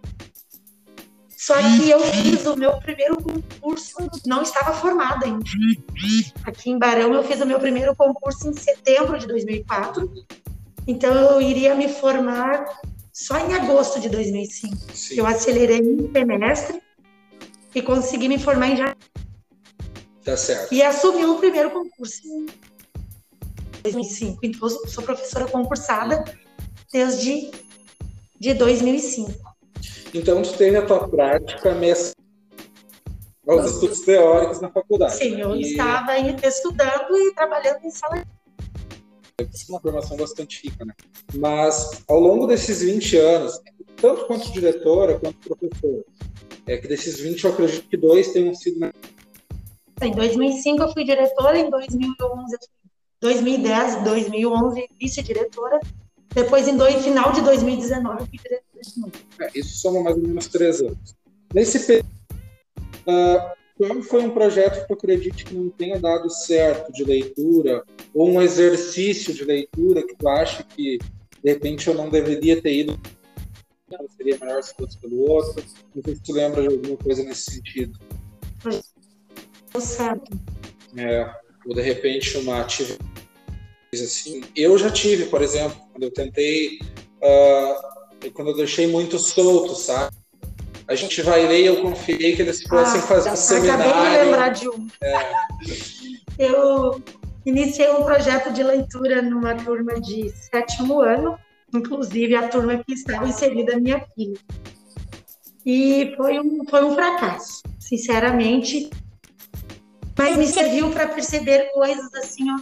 Só que eu fiz o meu primeiro concurso, não estava formada ainda. Aqui em Barão eu fiz o meu primeiro concurso em setembro de 2004. Então eu iria me formar só em agosto de 2005. Sim. Eu acelerei um semestre e consegui me formar em janeiro. Tá certo. E assumi o primeiro concurso em 2005. Então sou professora concursada desde de 2005. Então, tu tem a tua prática mesmo aos estudos teóricos na faculdade. Sim, eu e... estava estudando e trabalhando em sala isso é uma formação bastante rica, né? Mas ao longo desses 20 anos, tanto quanto diretora quanto professora, é que desses 20 eu acredito que dois tenham sido. Em 2005 eu fui diretora, em 2011, 2010, 2011 vice-diretora, depois em dois, final de 2019 eu fui diretora é, isso soma mais ou menos três anos. Nesse período, uh, qual foi um projeto que tu acredite que não tenha dado certo de leitura, ou um exercício de leitura que tu acha que, de repente, eu não deveria ter ido, seria melhor se fosse pelo outro? Não sei se tu lembra de alguma coisa nesse sentido. Certo. É, ou, de repente, uma atividade assim. Eu já tive, por exemplo, quando eu tentei... Uh, quando eu deixei muito solto, sabe? A gente vai ler, eu confiei que eles fossem ah, fazer um seminário. Acabei de lembrar de um. É. *laughs* Eu iniciei um projeto de leitura numa turma de sétimo ano, inclusive a turma que estava inserida minha filha. E foi um, foi um fracasso, sinceramente. Mas me serviu para perceber coisas assim, ó,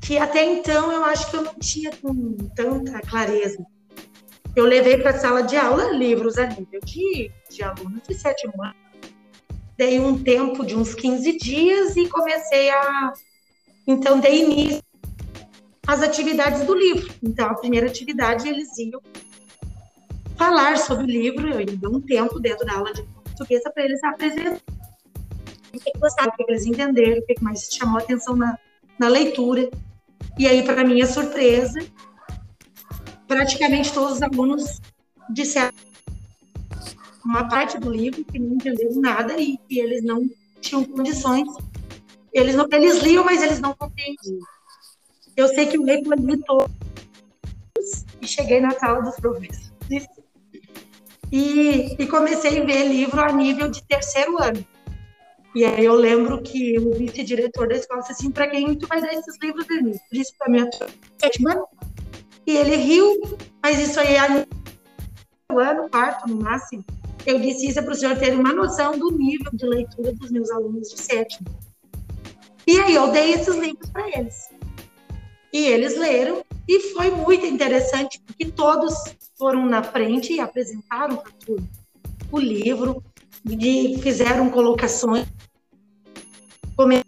que até então eu acho que eu não tinha com tanta clareza eu levei para a sala de aula livros a nível de, de alunos de sétimo ano. Dei um tempo de uns 15 dias e comecei a. Então, dei início às atividades do livro. Então, a primeira atividade, eles iam falar sobre o livro, eu ia dar um tempo dentro da aula de português para eles apresentar o que gostaram, o que eles entenderam, o que mais chamou a atenção na, na leitura. E aí, para minha surpresa, praticamente todos os alunos disseram uma parte do livro que não entenderam nada e que eles não tinham condições. Eles, não, eles liam, mas eles não compreendiam. Eu sei que eu leio todos e cheguei na sala dos professores e, e comecei a ver livro a nível de terceiro ano. E aí eu lembro que o vice-diretor da escola disse assim, para quem tu vai dar esses livros, Denise? Disse para minha sétima e ele riu, Mas isso aí é ano, quarto no máximo. Eu disse isso para o senhor ter uma noção do nível de leitura dos meus alunos de sétimo. E aí eu dei esses livros para eles. E eles leram e foi muito interessante porque todos foram na frente e apresentaram para tudo o livro, de, fizeram colocações, comentaram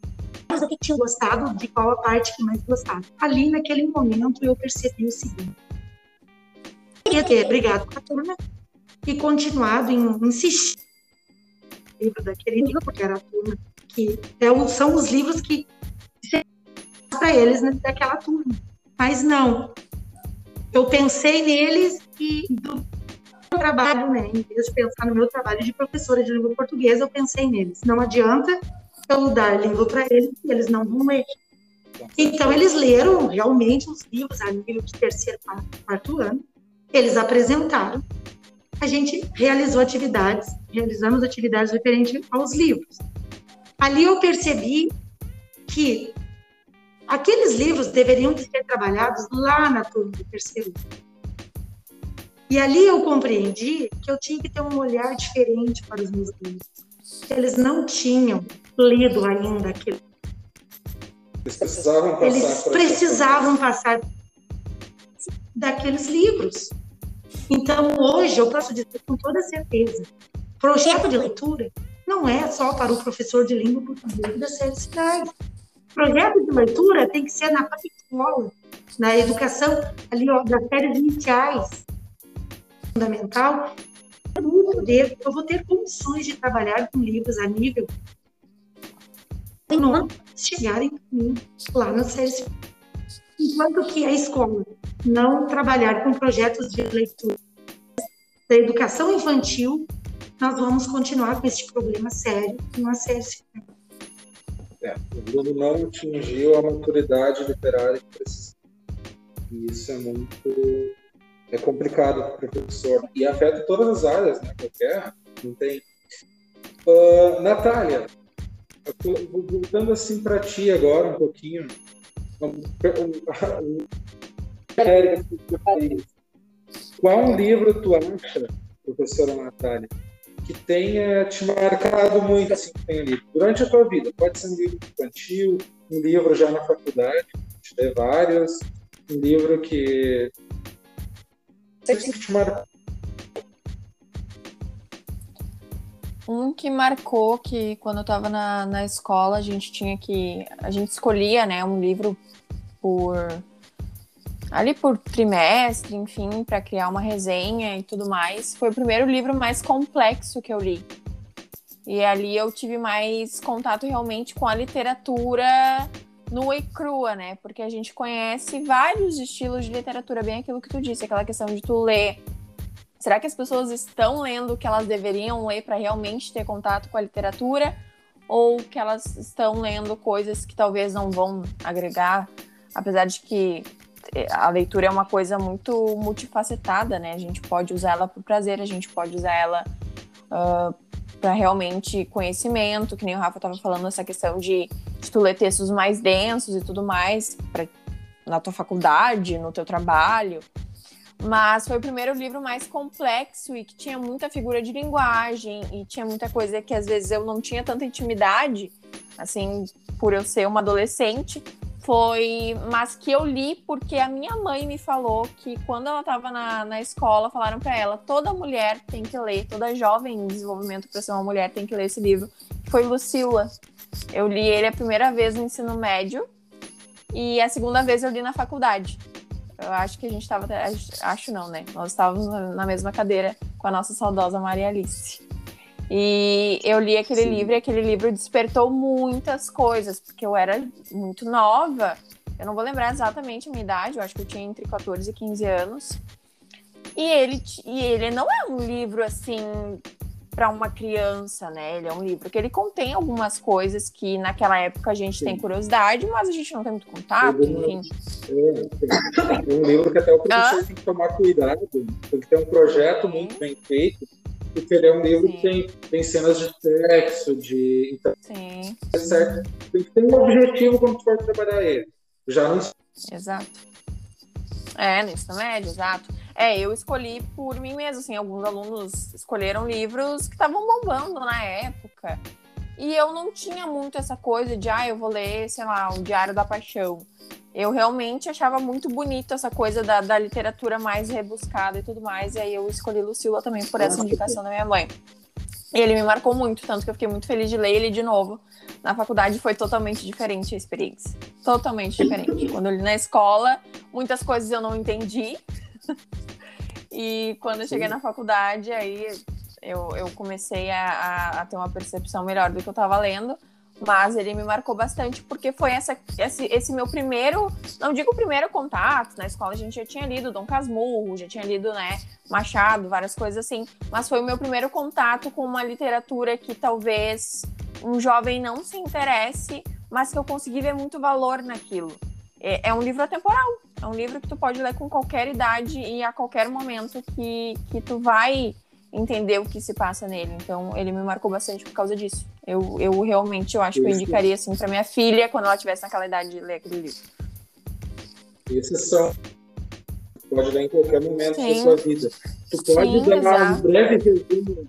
o que tinham gostado, de qual a parte que mais gostaram. Ali naquele momento eu percebi o seguinte: ia ter brigado a turma e continuado em insistir no livro daquele livro, porque era a turma que é, são os livros que para eles né, daquela turma. Mas não. Eu pensei neles e do trabalho, né, em vez de pensar no meu trabalho de professora de língua portuguesa, eu pensei neles. Não adianta eu dar livro para eles eles não vão ler. Então, eles leram realmente os livros a nível de terceiro, quarto ano, eles apresentaram, a gente realizou atividades, realizamos atividades referentes aos livros. Ali eu percebi que aqueles livros deveriam ser trabalhados lá na turma do terceiro E ali eu compreendi que eu tinha que ter um olhar diferente para os meus livros. Eles não tinham lido ainda aquele. Eles precisavam passar, Eles precisavam passar daqueles livros. Então, hoje, eu posso dizer com toda certeza: projeto de leitura não é só para o professor de língua portuguesa das séries finais. Projeto de leitura tem que ser na escola, na educação ali ó, das séries iniciais, fundamental. Eu, eu vou ter condições de trabalhar com livros a nível não chegarem lá nas séries enquanto que a escola não trabalhar com projetos de leitura da educação infantil, nós vamos continuar com este problema sério no acesso. É, o Bruno não atingiu a maturidade literária que precisa. E isso é muito é complicado para o professor e afeta todas as áreas, né? Qualquer, não tem. Uh, Natália, voltando assim para ti agora um pouquinho, qual livro tu acha, professora Natália, que tenha te marcado muito assim, durante a tua vida? Pode ser um livro infantil, um livro já na faculdade, te dê vários, um livro que, Um que marcou que quando eu estava na, na escola a gente tinha que. A gente escolhia né, um livro por ali por trimestre, enfim, para criar uma resenha e tudo mais. Foi o primeiro livro mais complexo que eu li. E ali eu tive mais contato realmente com a literatura nua e crua, né? Porque a gente conhece vários estilos de literatura, bem aquilo que tu disse, aquela questão de tu ler. Será que as pessoas estão lendo o que elas deveriam ler para realmente ter contato com a literatura? Ou que elas estão lendo coisas que talvez não vão agregar? Apesar de que a leitura é uma coisa muito multifacetada, né? A gente pode usar ela para prazer, a gente pode usar ela uh, para realmente conhecimento, que nem o Rafa estava falando, essa questão de, de tu ler textos mais densos e tudo mais, pra, na tua faculdade, no teu trabalho. Mas foi o primeiro livro mais complexo e que tinha muita figura de linguagem e tinha muita coisa que às vezes eu não tinha tanta intimidade, assim, por eu ser uma adolescente, foi, mas que eu li porque a minha mãe me falou que quando ela estava na, na escola, falaram para ela: toda mulher tem que ler, toda jovem em desenvolvimento para ser uma mulher tem que ler esse livro. Foi Lucila. Eu li ele a primeira vez no ensino médio e a segunda vez eu li na faculdade. Eu acho que a gente estava. Acho não, né? Nós estávamos na mesma cadeira com a nossa saudosa Maria Alice. E eu li aquele Sim. livro e aquele livro despertou muitas coisas, porque eu era muito nova. Eu não vou lembrar exatamente a minha idade, eu acho que eu tinha entre 14 e 15 anos. E ele, e ele não é um livro assim para uma criança, né? Ele é um livro que ele contém algumas coisas que naquela época a gente Sim. tem curiosidade, mas a gente não tem muito contato, enfim. É, é um livro que até o professor ah? tem que tomar cuidado, tem que ter um projeto muito bem feito porque ele é um livro Sim. que tem, tem cenas de sexo, de. Então, Sim. É certo. Tem que ter um objetivo quando for trabalhar ele. Já não. Exato. É, no ensino médio, exato. É, eu escolhi por mim mesmo, assim, alguns alunos escolheram livros que estavam bombando na época. E eu não tinha muito essa coisa de, ah, eu vou ler, sei lá, o Diário da Paixão. Eu realmente achava muito bonito essa coisa da, da literatura mais rebuscada e tudo mais. E aí eu escolhi Lucila também por essa indicação da minha mãe. E ele me marcou muito, tanto que eu fiquei muito feliz de ler ele de novo. Na faculdade foi totalmente diferente a experiência. Totalmente diferente. Quando eu li na escola, muitas coisas eu não entendi. *laughs* e quando eu cheguei na faculdade, aí eu, eu comecei a, a, a ter uma percepção melhor do que eu estava lendo. Mas ele me marcou bastante porque foi essa, esse, esse meu primeiro, não digo primeiro contato, na escola a gente já tinha lido Dom Casmurro, já tinha lido, né, Machado, várias coisas assim, mas foi o meu primeiro contato com uma literatura que talvez um jovem não se interesse, mas que eu consegui ver muito valor naquilo. É, é um livro atemporal, é um livro que tu pode ler com qualquer idade e a qualquer momento que, que tu vai entender o que se passa nele. Então, ele me marcou bastante por causa disso. Eu, eu realmente, eu acho que eu indicaria, assim, para minha filha, quando ela estivesse naquela idade de ler aquele livro. Esses são... Pode ler em qualquer momento Sim. da sua vida. Tu pode Sim, dar exato. um breve resumo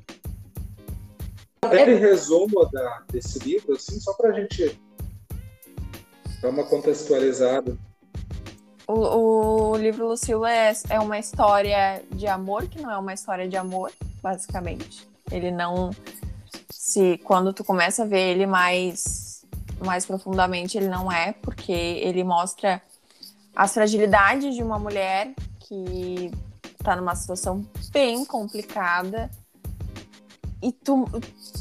um breve resumo da, desse livro, assim, só para a gente dar uma contextualizada. O, o livro Lucila é, é uma história de amor, que não é uma história de amor, basicamente. Ele não. Se quando tu começa a ver ele mais, mais profundamente, ele não é, porque ele mostra as fragilidades de uma mulher que está numa situação bem complicada e tu,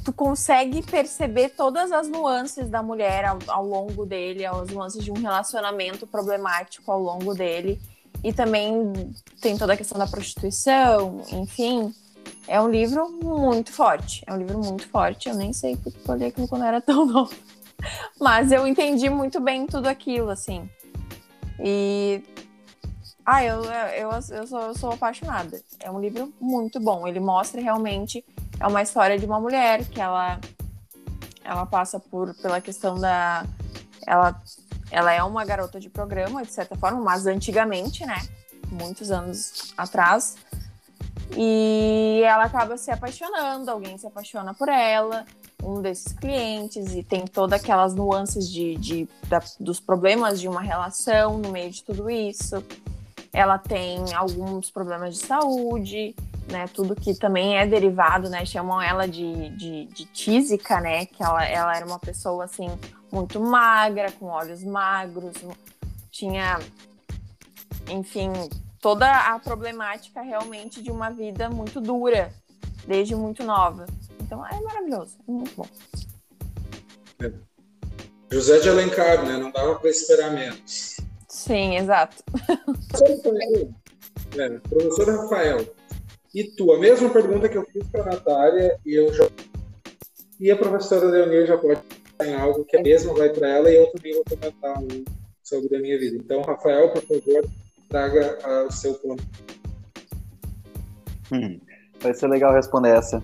tu consegue perceber todas as nuances da mulher ao, ao, longo dele, as nuances de um relacionamento problemático ao longo dele. E também tem toda a questão da prostituição, enfim. É um livro muito forte. É um livro muito forte. Eu nem sei porque eu li aquilo quando era tão *laughs* novo. Mas eu entendi muito bem tudo aquilo, assim. E. Ah, eu, eu, eu, sou, eu sou apaixonada. É um livro muito bom. Ele mostra realmente é uma história de uma mulher que ela ela passa por pela questão da ela ela é uma garota de programa de certa forma, mas antigamente, né? Muitos anos atrás. E ela acaba se apaixonando, alguém se apaixona por ela, um desses clientes, e tem todas aquelas nuances de, de da, dos problemas de uma relação no meio de tudo isso. Ela tem alguns problemas de saúde, né? Tudo que também é derivado, né? Chamam ela de, de, de tísica, né? Que ela, ela era uma pessoa, assim, muito magra, com olhos magros, tinha, enfim, toda a problemática realmente de uma vida muito dura, desde muito nova. Então é maravilhoso, é muito bom. É. José de Alencar, né? Não dava para esperar menos. Sim, exato. É, professor Rafael, e tu, a mesma pergunta que eu fiz para a Natália, e eu já. E a professora Leonir já pode em algo que a mesma vai para ela, e eu também vou comentar sobre a minha vida. Então, Rafael, por favor, traga o seu ponto. Hum, vai ser legal responder essa.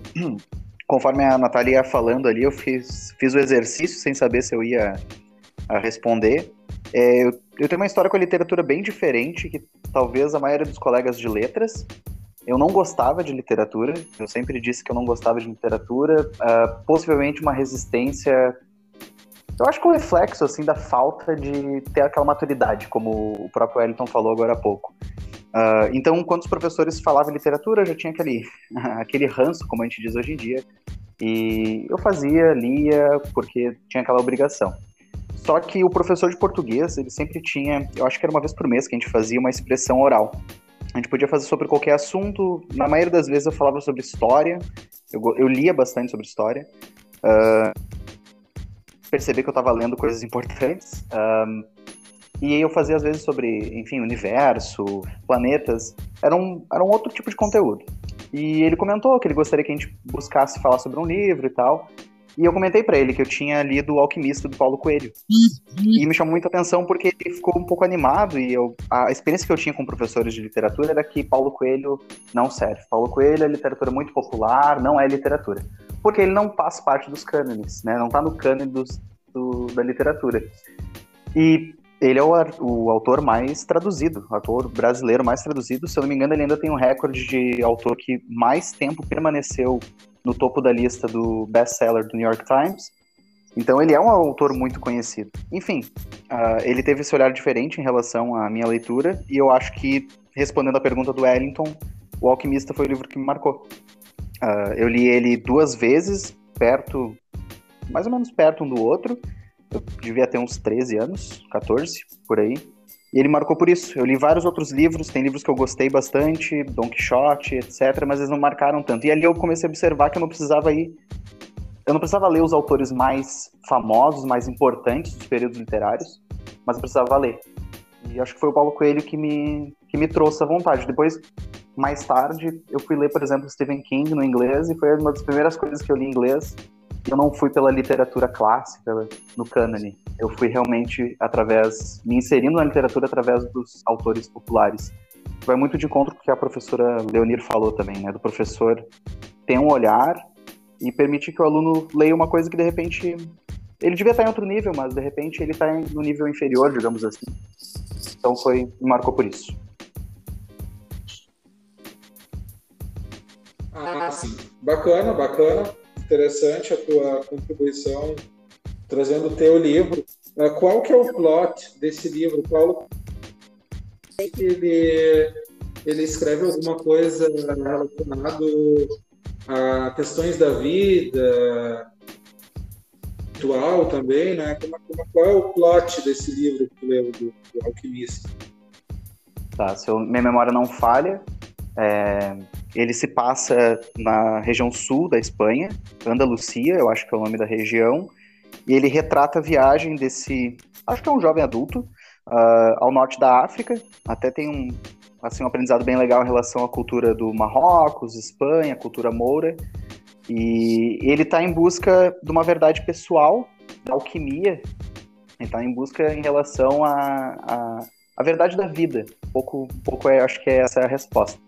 Conforme a Natália ia falando ali, eu fiz, fiz o exercício sem saber se eu ia responder. É, eu, eu tenho uma história com a literatura bem diferente que talvez a maioria dos colegas de letras. Eu não gostava de literatura, eu sempre disse que eu não gostava de literatura, uh, possivelmente uma resistência. Eu acho que um reflexo assim da falta de ter aquela maturidade, como o próprio Wellington falou agora há pouco. Uh, então, quando os professores falavam literatura, já tinha aquele, *laughs* aquele ranço, como a gente diz hoje em dia, e eu fazia, lia, porque tinha aquela obrigação. Só que o professor de português, ele sempre tinha, eu acho que era uma vez por mês que a gente fazia uma expressão oral. A gente podia fazer sobre qualquer assunto. Na maioria das vezes eu falava sobre história. Eu, eu lia bastante sobre história. Uh, percebi que eu estava lendo coisas importantes. Uh, e eu fazia às vezes sobre, enfim, universo, planetas. Era um, era um outro tipo de conteúdo. E ele comentou que ele gostaria que a gente buscasse falar sobre um livro e tal. E eu comentei para ele que eu tinha lido O Alquimista do Paulo Coelho. Uhum. E me chamou muita atenção porque ele ficou um pouco animado e eu, a experiência que eu tinha com professores de literatura era que Paulo Coelho não serve. Paulo Coelho é literatura muito popular, não é literatura. Porque ele não faz parte dos cânones, né? Não tá no cânone dos, do, da literatura. E Ele é o, o, autor mais traduzido, autor brasileiro mais traduzido. Se eu não me engano, ele ainda tem um recorde de autor que mais tempo permaneceu no topo da lista do best-seller do New York Times. Então ele é um autor muito conhecido. Enfim, uh, ele teve esse olhar diferente em relação à minha leitura, e eu acho que, respondendo à pergunta do Wellington, O Alquimista foi o livro que me marcou. Uh, eu li ele duas vezes, perto, mais ou menos perto um do outro, eu devia ter uns 13 anos, 14, por aí. E ele marcou por isso. Eu li vários outros livros, tem livros que eu gostei bastante, Don Quixote, etc., mas eles não marcaram tanto. E ali eu comecei a observar que eu não precisava ir. Eu não precisava ler os autores mais famosos, mais importantes dos períodos literários, mas eu precisava ler. E acho que foi o Paulo Coelho que me, que me trouxe a vontade. Depois, mais tarde, eu fui ler, por exemplo, Stephen King no inglês, e foi uma das primeiras coisas que eu li em inglês eu não fui pela literatura clássica no cânone. Eu fui realmente através, me inserindo na literatura através dos autores populares. Vai muito de encontro com o que a professora Leonir falou também, né? Do professor ter um olhar e permitir que o aluno leia uma coisa que de repente ele devia estar em outro nível, mas de repente ele está no nível inferior, digamos assim. Então foi, me marcou por isso. Ah, sim. Bacana, bacana interessante a tua contribuição trazendo o teu livro. Uh, qual que é o plot desse livro? Qual ele ele escreve alguma coisa relacionado a questões da vida atual também, né? Como, como, qual é o plot desse livro que tu leu do, do Alquimista? Tá, se eu, minha memória não falha, é, ele se passa na região sul da Espanha, Andalucia, eu acho que é o nome da região, e ele retrata a viagem desse, acho que é um jovem adulto, uh, ao norte da África. Até tem um, assim, um aprendizado bem legal em relação à cultura do Marrocos, Espanha, cultura moura. E ele está em busca de uma verdade pessoal, da alquimia. Ele está em busca em relação à a, a, a, verdade da vida. Um pouco, um pouco é, acho que é essa a resposta.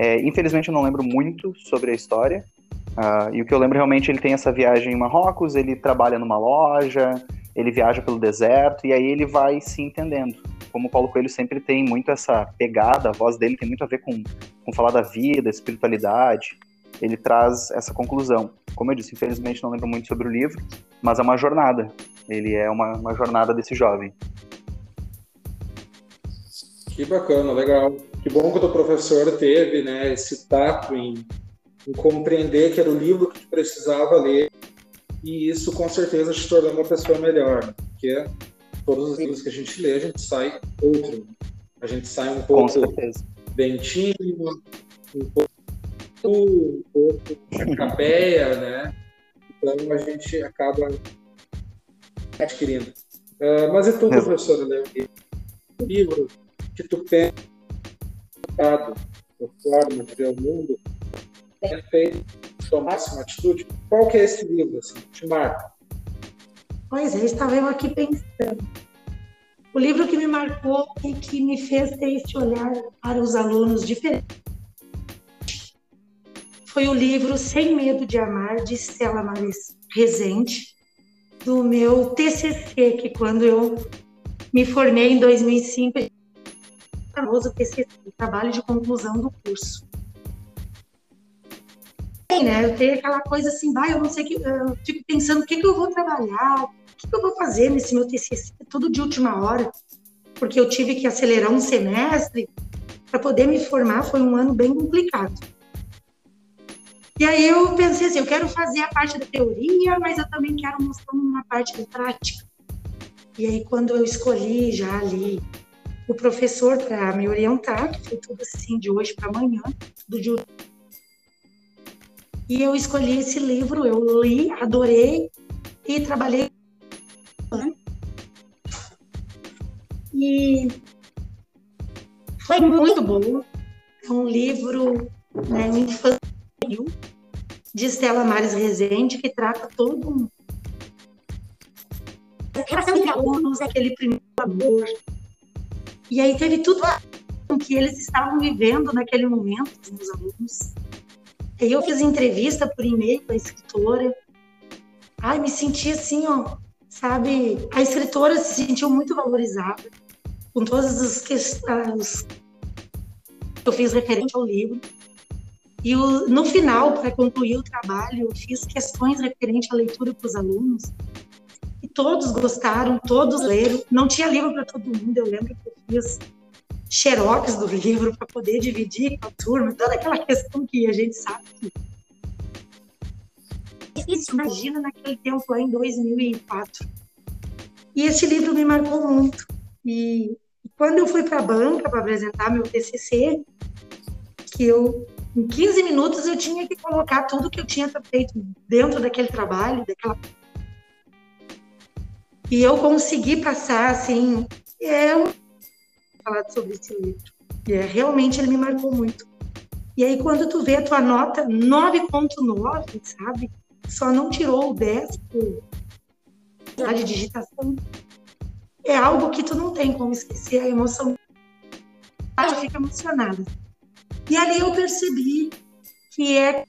É, infelizmente eu não lembro muito sobre a história. Uh, e o que eu lembro realmente ele tem essa viagem em Marrocos, ele trabalha numa loja, ele viaja pelo deserto e aí ele vai se entendendo. Como o Paulo Coelho sempre tem muito essa pegada, a voz dele tem muito a ver com, com falar da vida, espiritualidade. Ele traz essa conclusão. Como eu disse, infelizmente não lembro muito sobre o livro, mas é uma jornada. Ele é uma, uma jornada desse jovem. Que bacana, legal. Que bom que o teu professor teve né, esse tato em, em compreender que era o livro que precisava ler e isso com certeza te tornou uma pessoa melhor, né? porque todos os livros que a gente lê, a gente sai outro. A gente sai um pouco dentinho, um pouco, um pouco cabeia, né? Então a gente acaba adquirindo. Uh, mas e tu, professora Leonir? livro que tu pensa a forma de ver o mundo é feito tomar uma atitude? Qual que é esse livro, assim, te marca? Pois é, estava eu aqui pensando. O livro que me marcou e que me fez ter esse olhar para os alunos diferentes foi o livro Sem Medo de Amar, de Stella Maris Rezende, do meu TCC, que quando eu me formei em 2005, famoso TCC, trabalho de conclusão do curso. Tem, né? Eu tenho aquela coisa assim, vai, eu não sei que, eu fico pensando o que, que eu vou trabalhar, o que, que eu vou fazer nesse meu TCC, tudo de última hora, porque eu tive que acelerar um semestre para poder me formar, foi um ano bem complicado. E aí eu pensei assim, eu quero fazer a parte da teoria, mas eu também quero mostrar uma parte da prática. E aí quando eu escolhi já ali o professor para me orientar, que foi tudo assim de hoje para amanhã, do de... E eu escolhi esse livro, eu li, adorei e trabalhei. E foi muito bom. É um livro né, infantil de Estela Mares Rezende, que trata todo um. Relação entre alunos, aquele primeiro amor, e aí teve tudo o que eles estavam vivendo naquele momento, os meus alunos. E eu fiz entrevista por e-mail com a escritora. Ai, me senti assim, ó, sabe? A escritora se sentiu muito valorizada com todas as questões que eu fiz referente ao livro. E o, no final, para concluir o trabalho, eu fiz questões referentes à leitura para os alunos. Todos gostaram, todos leram. Não tinha livro para todo mundo, eu lembro que eu fiz xerox do livro para poder dividir com a turma, toda aquela *laughs* questão que a gente sabe que. Isso, imagina naquele tempo lá em 2004. E esse livro me marcou muito. E quando eu fui para a banca para apresentar meu TCC, que eu em 15 minutos eu tinha que colocar tudo que eu tinha feito dentro daquele trabalho, daquela e eu consegui passar assim, é falado sobre esse livro. E é, realmente ele me marcou muito. E aí quando tu vê a tua nota 9.9, sabe? Só não tirou o 10 por de digitação. É algo que tu não tem como esquecer a emoção. Já fica emocionada. E ali eu percebi que é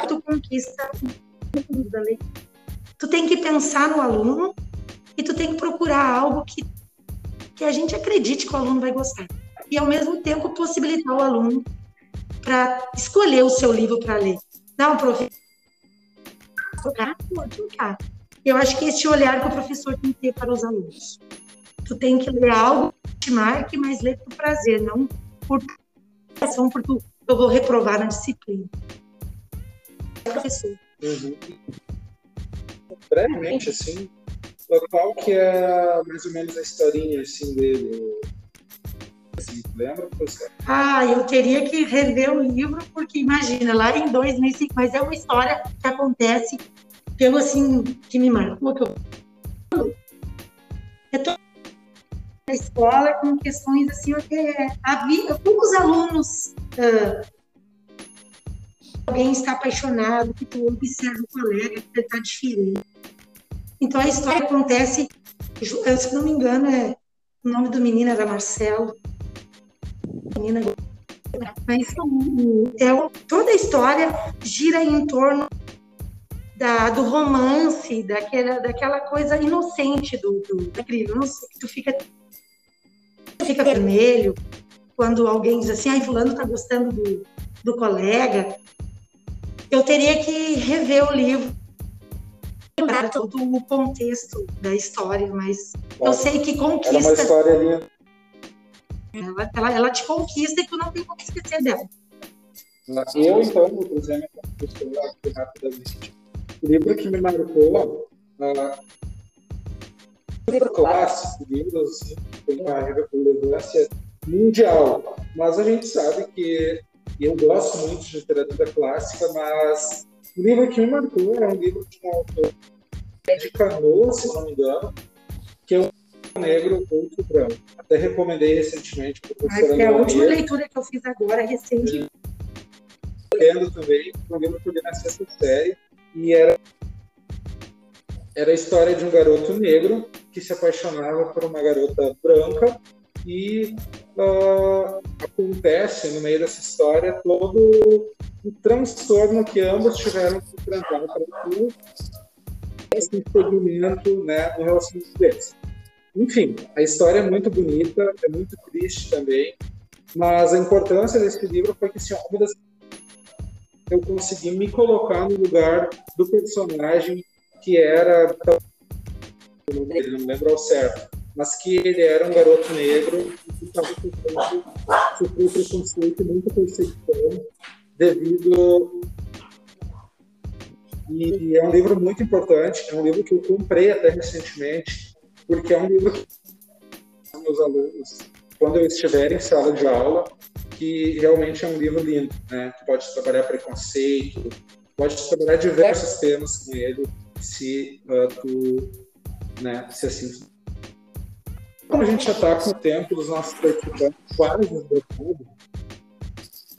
que tu conquista da lei. Tu tem que pensar no aluno e tu tem que procurar algo que, que a gente acredite que o aluno vai gostar. E, ao mesmo tempo, possibilitar o aluno para escolher o seu livro para ler. Não, professor, eu acho que esse olhar que o professor tem que ter para os alunos. Tu tem que ler algo que te marque, mas ler por prazer, não por ação porque eu vou reprovar na disciplina. Professor. Uhum. Brevemente, assim, qual que é mais ou menos a historinha assim, dele? Assim, lembra? Ah, eu teria que rever o livro, porque imagina, lá em 2005, mas é uma história que acontece pelo assim, que me marcou, que eu é todo na escola com questões assim, é, havia, como os alunos uh, alguém está apaixonado, que tu observa o colega, que ele está diferente. Então a história acontece, se não me engano, é, o nome do menino era Marcelo. Menina, mas é, toda a história gira em torno da, do romance, daquela, daquela coisa inocente do, do, que tu fica fica vermelho quando alguém diz assim, ai, fulano tá gostando do, do colega. Eu teria que rever o livro para todo o contexto da história, mas eu sei que conquista. Era uma história linda. Ela, ela, ela, te conquista e tu não tem como esquecer dela. Eu, então, vou trazer minha pessoa aqui rapidamente. O livro que me marcou, uh, livro clássico, livros assim, tem uma relevância mundial. Mas a gente sabe que eu gosto muito de literatura clássica, mas o livro que me marcou é um livro de um autor de Canoa, se não me engano, que é um negro, outro branco. Até recomendei recentemente para o professor É a última leitura que eu fiz agora, recente. Lendo também, um livro que eu li na sexta série, e era era a história de um garoto negro que se apaixonava por uma garota branca e uh, acontece no meio dessa história todo o transtorno que ambos tiveram que enfrentar para ter esse segmento né, no relacionamento deles. Enfim, a história é muito bonita, é muito triste também, mas a importância desse livro foi que assim, uma das eu consegui me colocar no lugar do personagem que era. Não lembro ao certo, mas que ele era um garoto negro estava sofrendo, sofreu preconceito muita perseguição devido. E, e, é um livro muito importante, é um livro que eu comprei até recentemente, porque é um livro que meus alunos, quando eu estiver em sala de aula, que realmente é um livro lindo, né? Que pode trabalhar preconceito, pode trabalhar diversos temas com ele, se uh, tu, né, se assim. Como a gente já está com o tempo dos nossos participantes quase esgotado,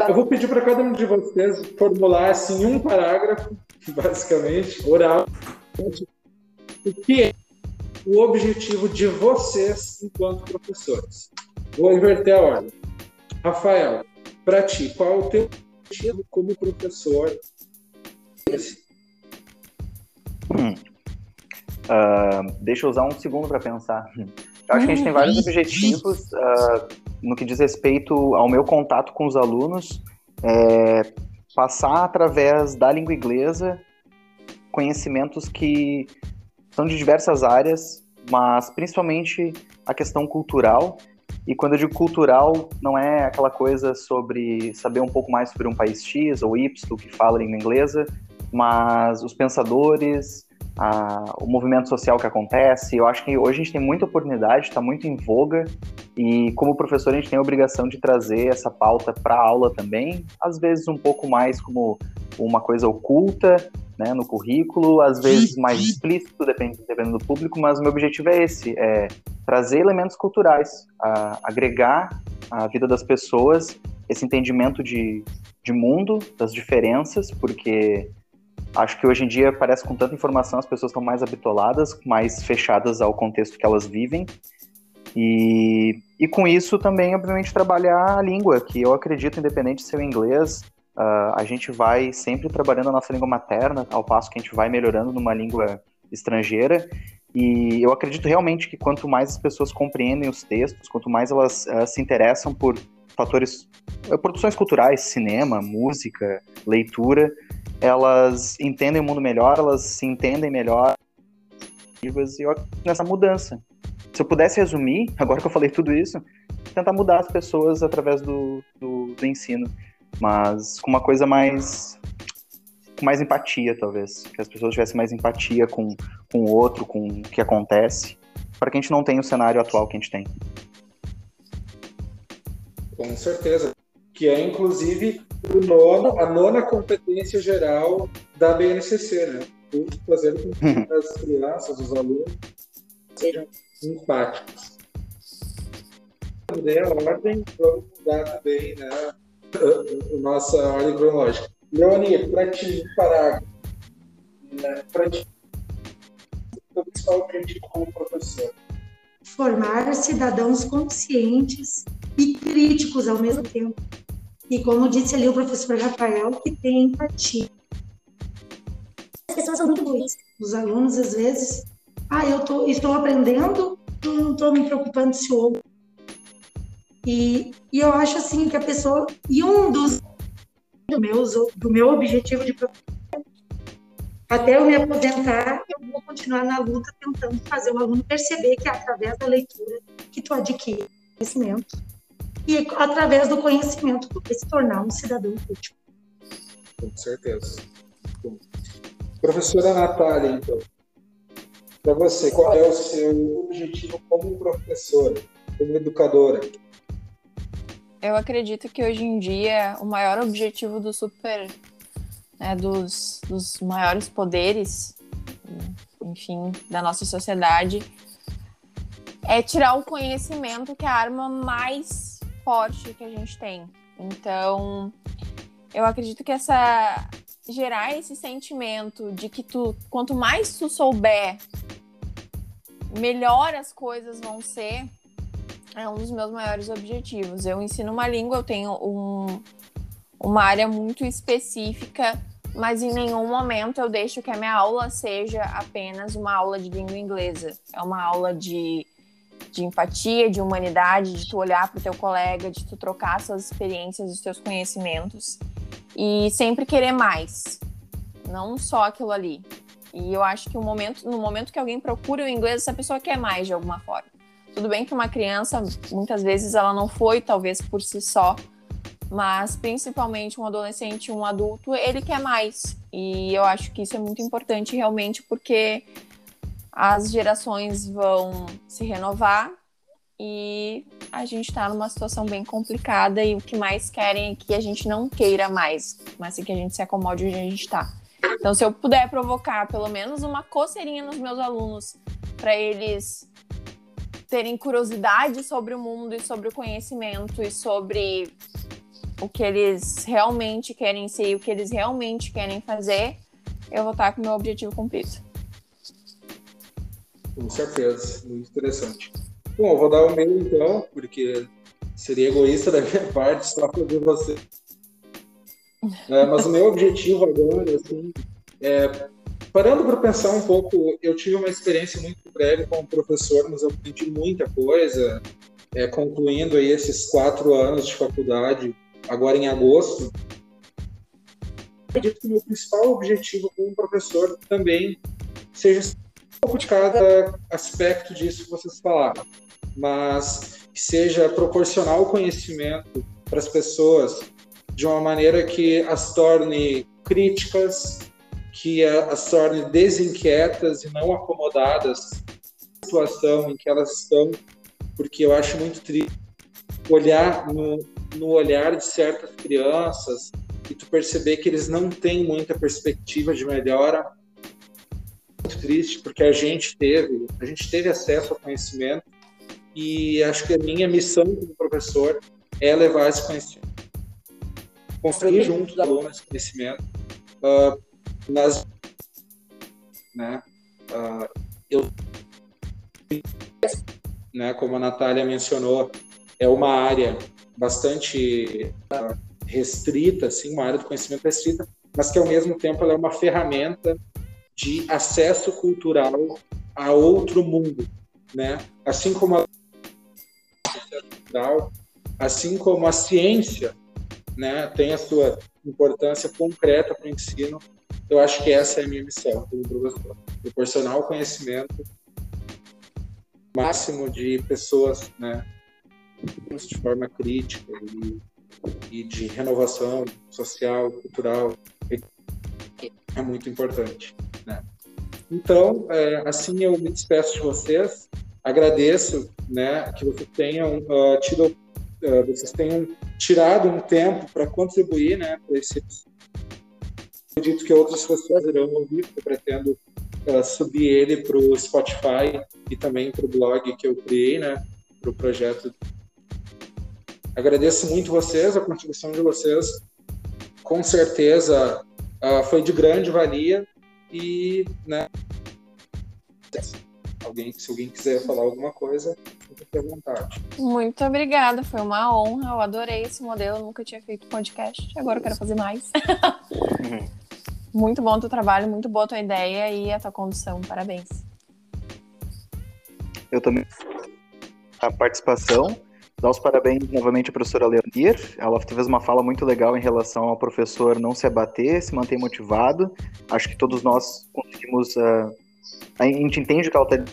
eu vou pedir para cada um de vocês formular assim um parágrafo, *laughs* basicamente, oral, o que é o objetivo de vocês enquanto professores. Vou inverter a ordem. Rafael, para ti, qual é o teu objetivo como professor? Hum. Uh, deixa eu usar um segundo para pensar. Eu acho que a gente tem vários objetivos uh, no que diz respeito ao meu contato com os alunos, é, passar através da língua inglesa conhecimentos que são de diversas áreas, mas principalmente a questão cultural. E quando eu digo cultural, não é aquela coisa sobre saber um pouco mais sobre um país X ou Y que fala língua inglesa, mas os pensadores, a, o movimento social que acontece. Eu acho que hoje a gente tem muita oportunidade, está muito em voga, e como professor a gente tem a obrigação de trazer essa pauta para a aula também, às vezes um pouco mais como uma coisa oculta né, no currículo, às vezes mais explícito, depende, dependendo do público, mas o meu objetivo é esse, é trazer elementos culturais, agregar a vida das pessoas esse entendimento de, de mundo, das diferenças, porque Acho que hoje em dia parece com tanta informação as pessoas estão mais habitoladas, mais fechadas ao contexto que elas vivem. E, e com isso também, obviamente, trabalhar a língua, que eu acredito, independente de ser o inglês, uh, a gente vai sempre trabalhando a nossa língua materna, ao passo que a gente vai melhorando numa língua estrangeira. E eu acredito realmente que quanto mais as pessoas compreendem os textos, quanto mais elas uh, se interessam por fatores, uh, produções culturais, cinema, música, leitura, elas entendem o mundo melhor, elas se entendem melhor. E eu nessa mudança. Se eu pudesse resumir, *laughs* agora que eu falei tudo isso, tentar mudar as pessoas através do, do, do ensino, mas com uma coisa mais com mais empatia, talvez. Que as pessoas tivessem mais empatia com, com o outro, com o que acontece, para que a gente não tenha o cenário atual que a gente tem. Com certeza. Que é, inclusive, o nono, a nona competência geral da BNCC, né? Fazendo com que *laughs* as crianças, os alunos, sejam empáticos. A ordem, vamos mudar também né, a nossa ordem cronológica. Leoni, para ti, parágrafo, né, para ti, o principal objetivo como professor? Formar cidadãos conscientes e críticos ao mesmo tempo e como disse ali o professor Rafael, que tem empatia. As pessoas são muito boas. Os alunos, às vezes, ah, eu tô, estou aprendendo, não estou me preocupando se o outro. E, e eu acho assim que a pessoa. E um dos do, meus, do meu objetivo de até eu me aposentar, eu vou continuar na luta tentando fazer o aluno perceber que é através da leitura que tu adquire conhecimento e através do conhecimento poder se tornar um cidadão útil. Com certeza. Bom. Professora Natália, então, para você, qual é o seu objetivo como professora, como educadora? Eu acredito que hoje em dia o maior objetivo do super, né, dos, dos maiores poderes, enfim, da nossa sociedade, é tirar o conhecimento que é a arma mais forte que a gente tem. Então, eu acredito que essa gerar esse sentimento de que tu, quanto mais tu souber, melhor as coisas vão ser, é um dos meus maiores objetivos. Eu ensino uma língua, eu tenho um, uma área muito específica, mas em nenhum momento eu deixo que a minha aula seja apenas uma aula de língua inglesa. É uma aula de de empatia, de humanidade, de tu olhar para o teu colega, de tu trocar suas experiências, os teus conhecimentos e sempre querer mais, não só aquilo ali. E eu acho que o momento, no momento que alguém procura o inglês, essa pessoa quer mais de alguma forma. Tudo bem que uma criança, muitas vezes, ela não foi, talvez por si só, mas principalmente um adolescente, um adulto, ele quer mais. E eu acho que isso é muito importante realmente porque as gerações vão se renovar e a gente está numa situação bem complicada e o que mais querem é que a gente não queira mais, mas que a gente se acomode onde a gente está. Então, se eu puder provocar pelo menos uma coceirinha nos meus alunos para eles terem curiosidade sobre o mundo e sobre o conhecimento e sobre o que eles realmente querem ser e o que eles realmente querem fazer, eu vou estar com o meu objetivo cumprido. Com certeza, muito interessante. Bom, eu vou dar o meu então, porque seria egoísta da minha parte só fazer você. É, mas o meu objetivo agora, assim, é parando para pensar um pouco, eu tive uma experiência muito breve como professor, mas eu aprendi muita coisa, é, concluindo aí esses quatro anos de faculdade, agora em agosto. Acredito que o meu principal objetivo como professor também seja um pouco de cada aspecto disso que vocês falaram, mas que seja proporcionar o conhecimento para as pessoas de uma maneira que as torne críticas, que as torne desinquietas e não acomodadas na situação em que elas estão, porque eu acho muito triste olhar no, no olhar de certas crianças e tu perceber que eles não têm muita perspectiva de melhora. Muito triste, porque a gente teve, a gente teve acesso ao conhecimento e acho que a minha missão como professor é levar esse conhecimento. Construir junto dos alunos esse conhecimento uh, nas né uh, eu né como a Natália mencionou é uma área bastante uh, restrita assim uma área do conhecimento restrita mas que ao mesmo tempo ela é uma ferramenta de acesso cultural a outro mundo né assim como a assim como a ciência né, tem a sua importância concreta para o ensino, eu acho que essa é a minha missão como professor. Proporcionar o conhecimento máximo de pessoas, né, de forma crítica e, e de renovação social, cultural, é muito importante. Né? Então, é, assim eu me despeço de vocês, agradeço né, que vocês tenham uh, tido uh, vocês tenham tirado um tempo para contribuir né, para esse acredito que outras pessoas irão ouvir, porque eu pretendo uh, subir ele para o Spotify e também para o blog que eu criei, né, para o projeto. Agradeço muito vocês, a contribuição de vocês, com certeza foi de grande valia e, né, alguém, se alguém quiser falar alguma coisa, fique à vontade. Muito obrigada, foi uma honra, eu adorei esse modelo, nunca tinha feito podcast, agora eu quero fazer mais. *laughs* muito bom o teu trabalho, muito boa a tua ideia e a tua condução, parabéns. Eu também a participação. Dar os parabéns novamente à professora Leonir. Ela fez uma fala muito legal em relação ao professor não se abater, se manter motivado. Acho que todos nós conseguimos. Uh, a gente entende que ela está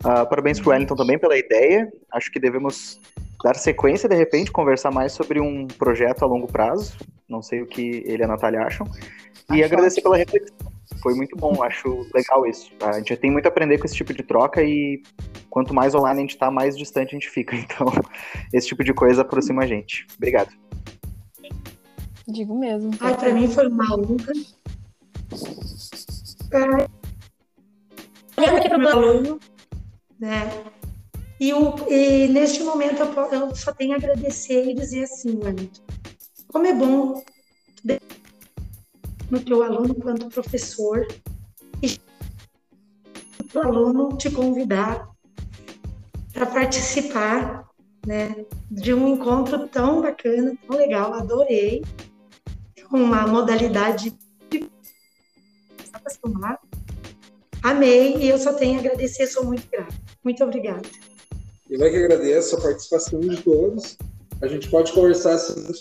Uh, parabéns para o Wellington também pela ideia. Acho que devemos dar sequência, de repente, conversar mais sobre um projeto a longo prazo. Não sei o que ele e a Natália acham. E acho agradecer pela reflexão. Foi muito bom, acho legal isso. A gente tem muito a aprender com esse tipo de troca e quanto mais online a gente está, mais distante a gente fica. *laughs* Então, esse tipo de coisa aproxima a gente. Obrigado. Digo mesmo. Ai, para mim foi uma honra. Olhando aqui para o meu aluno, né? E, o, e neste momento eu, eu, só tenho a agradecer e dizer assim, Wellington, como é bom no teu aluno quanto professor e o aluno te convidar para participar né, de um encontro tão bacana, tão legal, adorei. Uma modalidade de acostumar. Amei e eu só tenho a agradecer, sou muito grata. Muito obrigada. Eu é que agradeço a participação de todos. A gente pode conversar assim,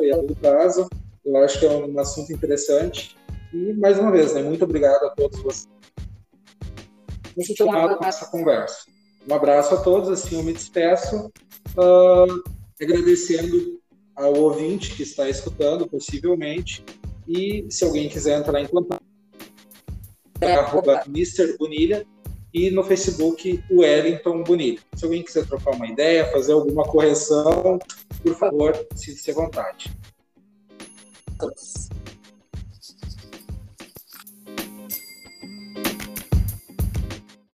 no caso. Eu acho que é um assunto interessante. E, mais uma vez, né, muito obrigado a todos vocês. Muito chamado com essa conversa. Um abraço a todos. Assim, eu me despeço uh, agradecendo ao ouvinte que está escutando, possivelmente. E se alguém quiser entrar em contato, é arroba Mr. Bonilha e no Facebook o Wellington Bonilha. Se alguém quiser trocar uma ideia, fazer alguma correção, por favor, sinta-se à vontade. chicos.